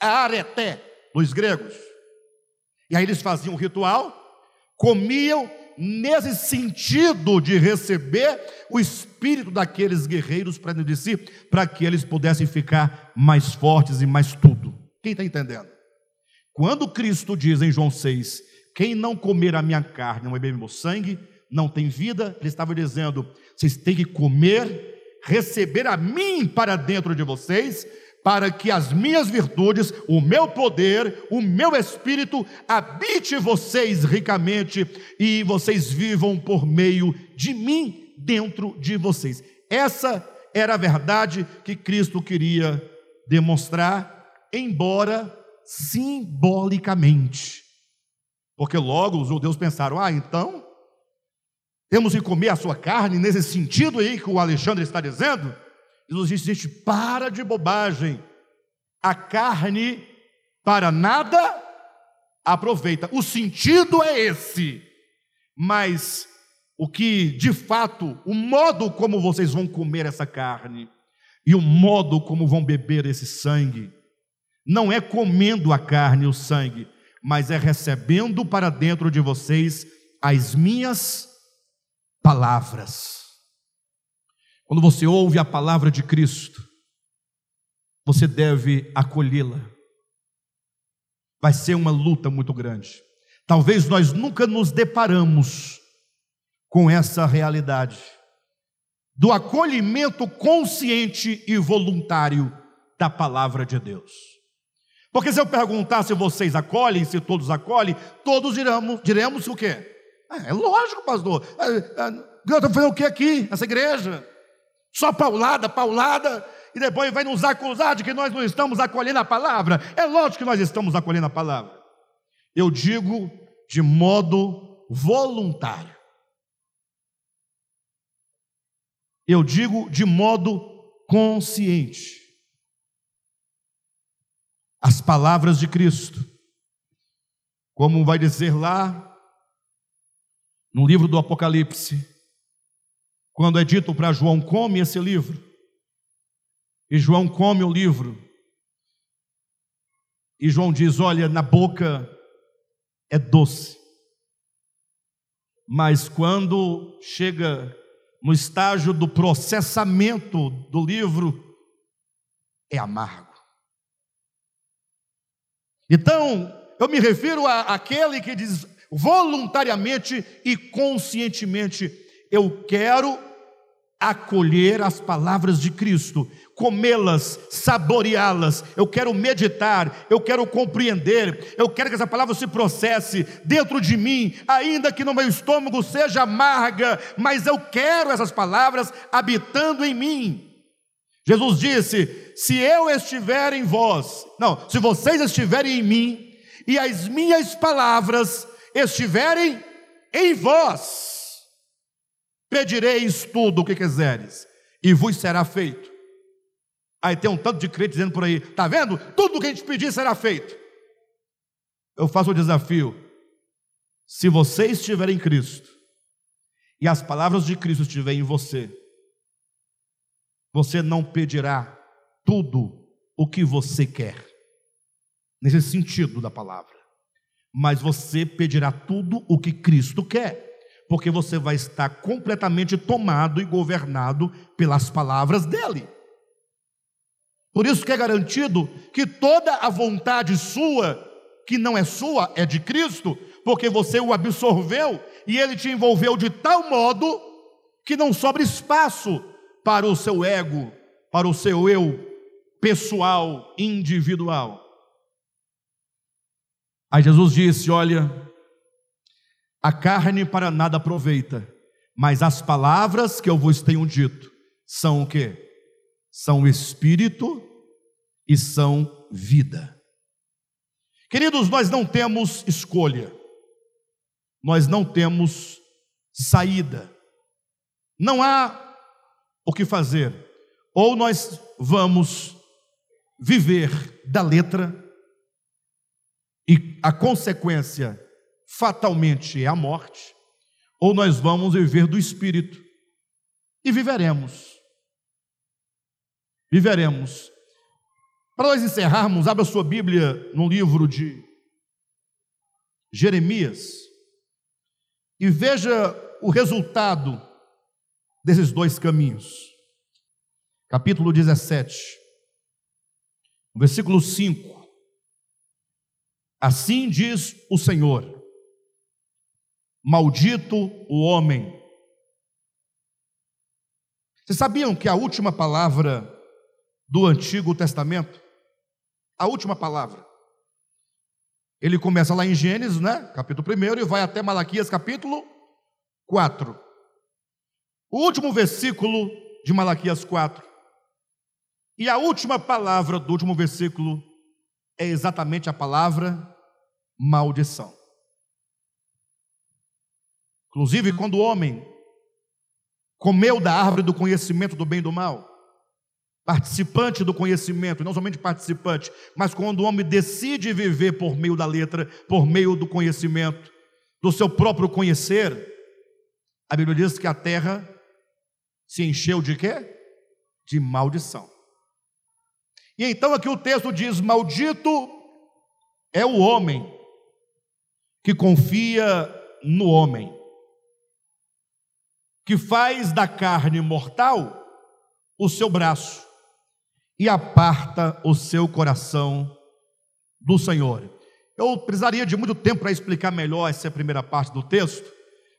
a areté dos gregos. E aí eles faziam um ritual, comiam nesse sentido de receber o espírito daqueles guerreiros para dentro de si, para que eles pudessem ficar mais fortes e mais tudo. Quem está entendendo? Quando Cristo diz em João 6: Quem não comer a minha carne, não beber meu sangue, não tem vida, ele estava dizendo: vocês têm que comer, receber a mim para dentro de vocês, para que as minhas virtudes, o meu poder, o meu espírito habite vocês ricamente e vocês vivam por meio de mim dentro de vocês. Essa era a verdade que Cristo queria demonstrar, embora simbolicamente. Porque logo os judeus pensaram: ah, então temos que comer a sua carne, nesse sentido aí que o Alexandre está dizendo. Jesus disse: gente, para de bobagem. A carne para nada aproveita. O sentido é esse. Mas o que de fato, o modo como vocês vão comer essa carne e o modo como vão beber esse sangue, não é comendo a carne e o sangue, mas é recebendo para dentro de vocês as minhas palavras. Quando você ouve a palavra de Cristo, você deve acolhê-la. Vai ser uma luta muito grande. Talvez nós nunca nos deparamos com essa realidade do acolhimento consciente e voluntário da palavra de Deus. Porque se eu perguntar se vocês acolhem, se todos acolhem, todos diremos, diremos o quê? É, é lógico, pastor. Eu estou fazendo o que aqui, nessa igreja? Só paulada, paulada, e depois vai nos acusar de que nós não estamos acolhendo a palavra. É lógico que nós estamos acolhendo a palavra. Eu digo de modo voluntário. Eu digo de modo consciente. As palavras de Cristo, como vai dizer lá no livro do Apocalipse, quando é dito para João: come esse livro, e João come o livro, e João diz: olha, na boca é doce, mas quando chega no estágio do processamento do livro, é amargo. Então, eu me refiro àquele que diz voluntariamente e conscientemente: eu quero acolher as palavras de Cristo, comê-las, saboreá-las. Eu quero meditar, eu quero compreender, eu quero que essa palavra se processe dentro de mim, ainda que no meu estômago seja amarga, mas eu quero essas palavras habitando em mim. Jesus disse: Se eu estiver em vós, não, se vocês estiverem em mim, e as minhas palavras estiverem em vós, pedireis tudo o que quiseres, e vos será feito. Aí tem um tanto de crente dizendo por aí, está vendo? Tudo que a gente pedir será feito. Eu faço o desafio. Se você estiver em Cristo, e as palavras de Cristo estiverem em você, você não pedirá tudo o que você quer, nesse sentido da palavra, mas você pedirá tudo o que Cristo quer, porque você vai estar completamente tomado e governado pelas palavras dele. Por isso que é garantido que toda a vontade sua, que não é sua, é de Cristo, porque você o absorveu e ele te envolveu de tal modo que não sobra espaço para o seu ego, para o seu eu pessoal, individual. Aí Jesus disse: Olha, a carne para nada aproveita, mas as palavras que eu vos tenho dito são o que? são espírito e são vida. Queridos, nós não temos escolha, nós não temos saída, não há o que fazer, ou nós vamos viver da letra, e a consequência fatalmente é a morte, ou nós vamos viver do espírito, e viveremos viveremos. Para nós encerrarmos, abra sua Bíblia no livro de Jeremias e veja o resultado desses dois caminhos. Capítulo 17, versículo 5. Assim diz o Senhor: Maldito o homem. Vocês sabiam que a última palavra do Antigo Testamento, a última palavra. Ele começa lá em Gênesis, né? Capítulo 1 e vai até Malaquias, capítulo 4. O último versículo de Malaquias 4. E a última palavra do último versículo é exatamente a palavra maldição. Inclusive, quando o homem comeu da árvore do conhecimento do bem e do mal, participante do conhecimento, não somente participante, mas quando o homem decide viver por meio da letra, por meio do conhecimento, do seu próprio conhecer, a Bíblia diz que a terra se encheu de quê? De maldição. E então aqui o texto diz: Maldito é o homem que confia no homem, que faz da carne mortal o seu braço e aparta o seu coração do Senhor. Eu precisaria de muito tempo para explicar melhor essa primeira parte do texto,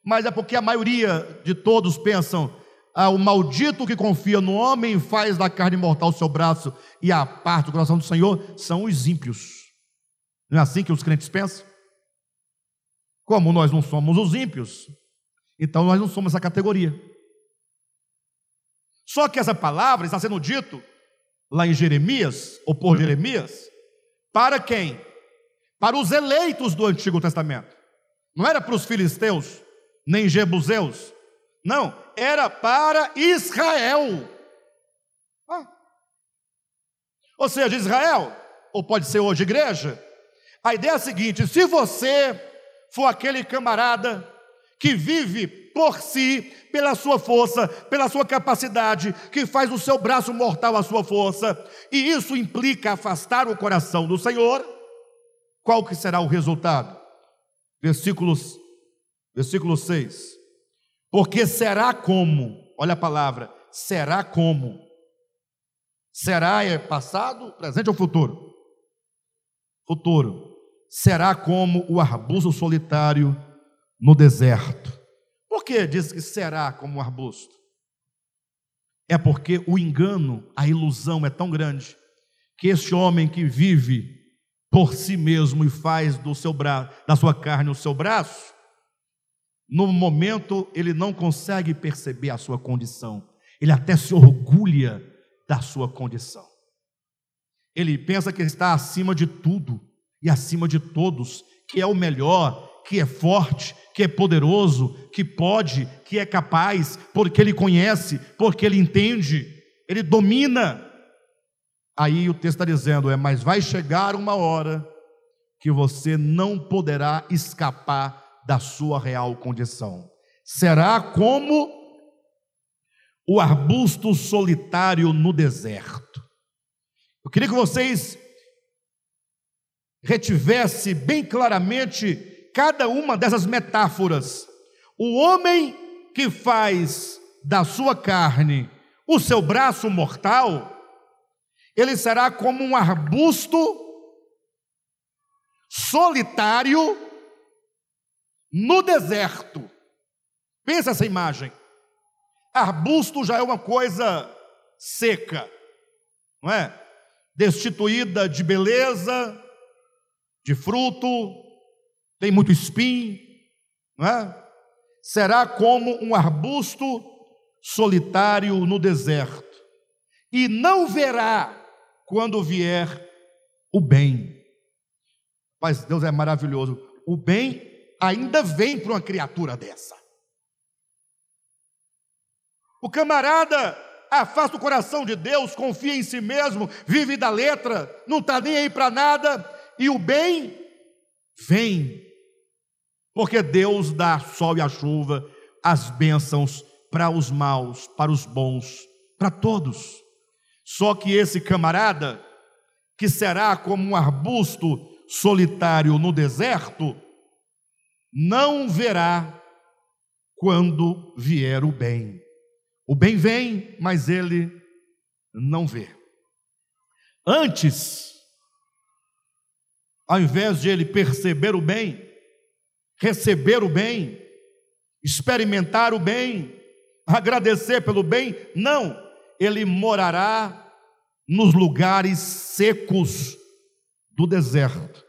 mas é porque a maioria de todos pensam: ah, o maldito que confia no homem faz da carne mortal o seu braço e aparta o coração do Senhor, são os ímpios. Não é assim que os crentes pensam? Como nós não somos os ímpios, então nós não somos essa categoria. Só que essa palavra está sendo dito lá em Jeremias, ou por Jeremias, para quem? Para os eleitos do Antigo Testamento. Não era para os filisteus, nem jebuseus, Não, era para Israel. Ah. Ou seja, Israel, ou pode ser hoje igreja. A ideia é a seguinte: se você for aquele camarada que vive por si, pela sua força, pela sua capacidade, que faz o seu braço mortal a sua força, e isso implica afastar o coração do Senhor, qual que será o resultado? Versículos, versículo 6. Porque será como, olha a palavra, será como. Será é passado, presente ou futuro? Futuro. Será como o arbusto solitário no deserto. Por que diz que será como um arbusto? É porque o engano, a ilusão é tão grande que este homem que vive por si mesmo e faz do seu braço, da sua carne o seu braço, no momento ele não consegue perceber a sua condição. Ele até se orgulha da sua condição. Ele pensa que está acima de tudo e acima de todos, que é o melhor, que é forte, que é poderoso, que pode, que é capaz, porque ele conhece, porque ele entende, ele domina. Aí o texto está dizendo: é, mas vai chegar uma hora que você não poderá escapar da sua real condição. Será como o arbusto solitário no deserto. Eu queria que vocês retivesse bem claramente cada uma dessas metáforas. O homem que faz da sua carne o seu braço mortal, ele será como um arbusto solitário no deserto. Pensa essa imagem. Arbusto já é uma coisa seca, não é? Destituída de beleza, de fruto, tem muito espinho, não é? Será como um arbusto solitário no deserto, e não verá quando vier o bem. Mas Deus é maravilhoso. O bem ainda vem para uma criatura dessa. O camarada afasta o coração de Deus, confia em si mesmo, vive da letra, não está nem aí para nada, e o bem vem porque Deus dá sol e a chuva, as bênçãos para os maus, para os bons, para todos. Só que esse camarada, que será como um arbusto solitário no deserto, não verá quando vier o bem. O bem vem, mas ele não vê. Antes, ao invés de ele perceber o bem, receber o bem, experimentar o bem, agradecer pelo bem. Não, ele morará nos lugares secos do deserto.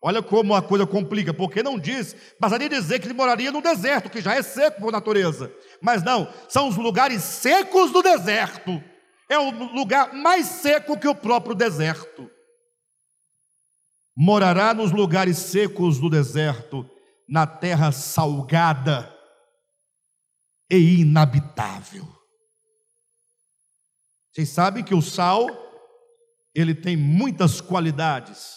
Olha como a coisa complica, porque não diz, bastaria dizer que ele moraria no deserto, que já é seco por natureza. Mas não, são os lugares secos do deserto. É o lugar mais seco que o próprio deserto. Morará nos lugares secos do deserto na terra salgada e inabitável. Vocês sabem que o sal, ele tem muitas qualidades,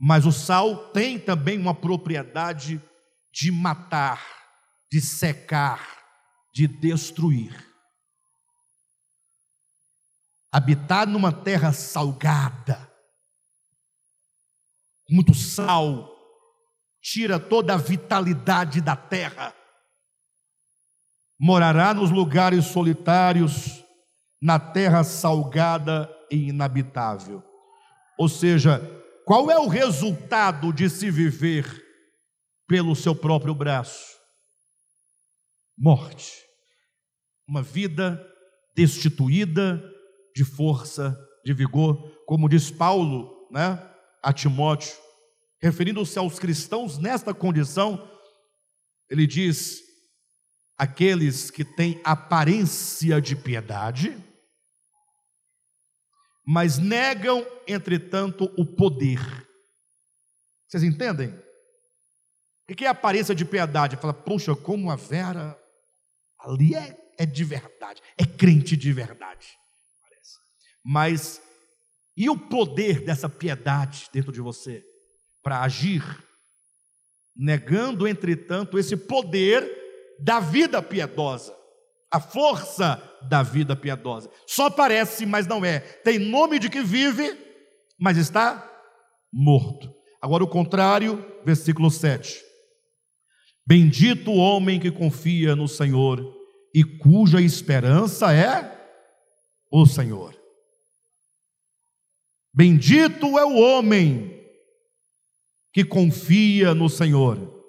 mas o sal tem também uma propriedade de matar, de secar, de destruir. Habitar numa terra salgada, muito sal, tira toda a vitalidade da terra. Morará nos lugares solitários, na terra salgada e inabitável. Ou seja, qual é o resultado de se viver pelo seu próprio braço? Morte. Uma vida destituída de força, de vigor, como diz Paulo, né, a Timóteo referindo-se aos cristãos nesta condição, ele diz: aqueles que têm aparência de piedade, mas negam, entretanto, o poder. Vocês entendem? O que é aparência de piedade? Fala, puxa, como a Vera ali é, é de verdade, é crente de verdade. Parece. Mas e o poder dessa piedade dentro de você para agir, negando, entretanto, esse poder da vida piedosa, a força da vida piedosa. Só parece, mas não é. Tem nome de que vive, mas está morto. Agora o contrário, versículo 7. Bendito o homem que confia no Senhor e cuja esperança é o Senhor. Bendito é o homem que confia no Senhor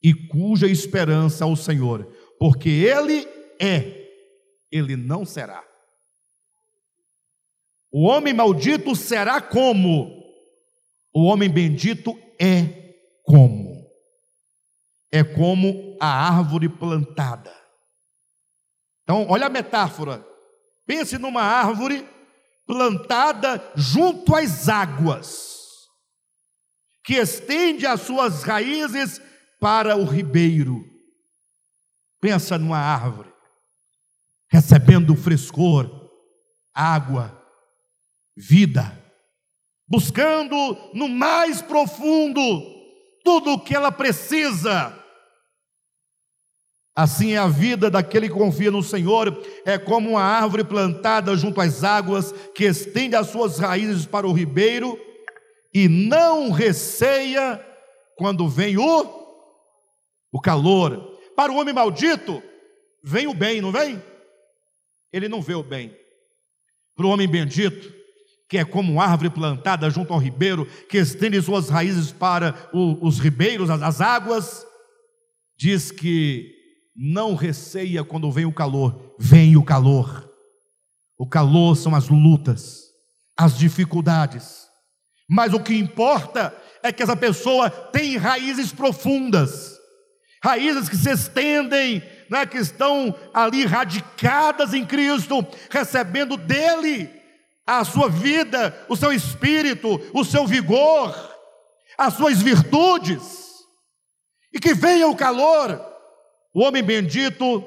e cuja esperança é o Senhor, porque ele é, ele não será. O homem maldito será como? O homem bendito é como? É como a árvore plantada. Então, olha a metáfora. Pense numa árvore plantada junto às águas, que estende as suas raízes para o ribeiro. Pensa numa árvore, recebendo frescor, água, vida, buscando no mais profundo tudo o que ela precisa Assim é a vida daquele que confia no Senhor, é como uma árvore plantada junto às águas, que estende as suas raízes para o ribeiro e não receia quando vem o, o calor. Para o homem maldito, vem o bem, não vem? Ele não vê o bem. Para o homem bendito, que é como uma árvore plantada junto ao ribeiro, que estende suas raízes para o, os ribeiros, as, as águas, diz que não receia quando vem o calor, vem o calor. O calor são as lutas, as dificuldades. Mas o que importa é que essa pessoa tem raízes profundas, raízes que se estendem, né, que estão ali radicadas em Cristo, recebendo dele a sua vida, o seu espírito, o seu vigor, as suas virtudes, e que venha o calor, o homem bendito,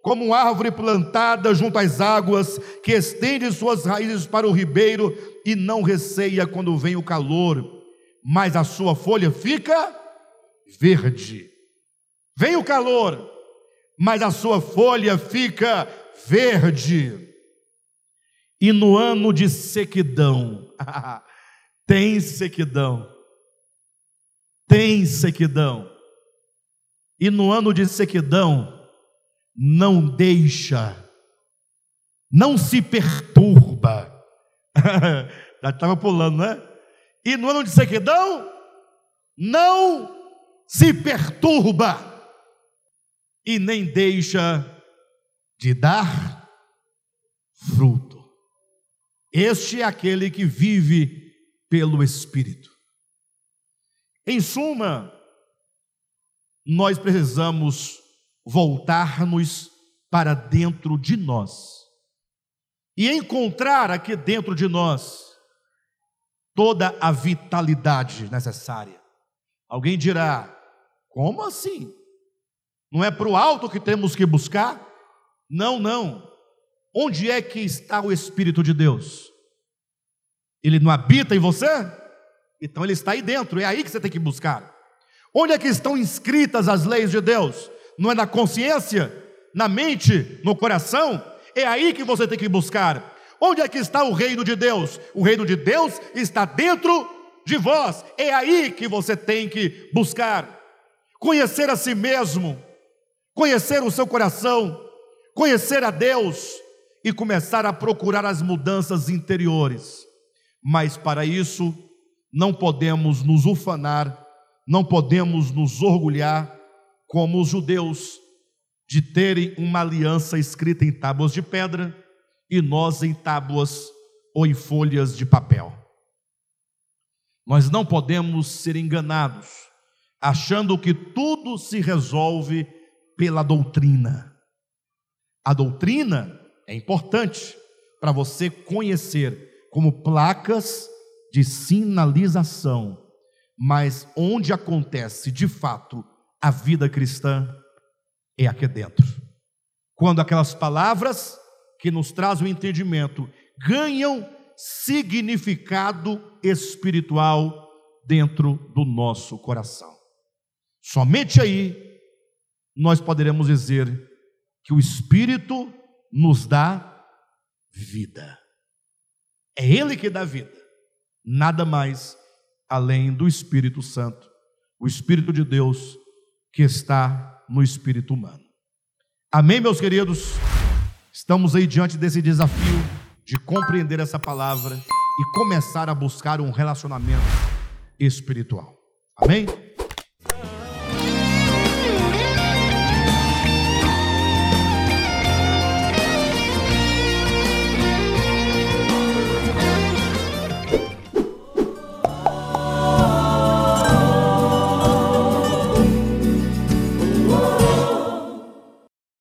como árvore plantada junto às águas, que estende suas raízes para o ribeiro e não receia quando vem o calor, mas a sua folha fica verde. Vem o calor, mas a sua folha fica verde. E no ano de sequidão, tem sequidão, tem sequidão e no ano de sequidão, não deixa, não se perturba. Já estava pulando, né? E no ano de sequidão, não se perturba e nem deixa de dar fruto. Este é aquele que vive pelo Espírito. Em suma, nós precisamos voltar-nos para dentro de nós e encontrar aqui dentro de nós toda a vitalidade necessária. Alguém dirá: como assim? Não é para o alto que temos que buscar? Não, não. Onde é que está o Espírito de Deus? Ele não habita em você? Então ele está aí dentro, é aí que você tem que buscar. Onde é que estão inscritas as leis de Deus? Não é na consciência, na mente, no coração? É aí que você tem que buscar. Onde é que está o reino de Deus? O reino de Deus está dentro de vós. É aí que você tem que buscar. Conhecer a si mesmo, conhecer o seu coração, conhecer a Deus e começar a procurar as mudanças interiores. Mas para isso, não podemos nos ufanar não podemos nos orgulhar, como os judeus, de terem uma aliança escrita em tábuas de pedra e nós em tábuas ou em folhas de papel. Nós não podemos ser enganados, achando que tudo se resolve pela doutrina. A doutrina é importante para você conhecer como placas de sinalização mas onde acontece de fato a vida cristã é aqui dentro. Quando aquelas palavras que nos trazem o entendimento ganham significado espiritual dentro do nosso coração. Somente aí nós poderemos dizer que o Espírito nos dá vida. É Ele que dá vida, nada mais além do Espírito Santo, o Espírito de Deus que está no espírito humano. Amém, meus queridos? Estamos aí diante desse desafio de compreender essa palavra e começar a buscar um relacionamento espiritual. Amém?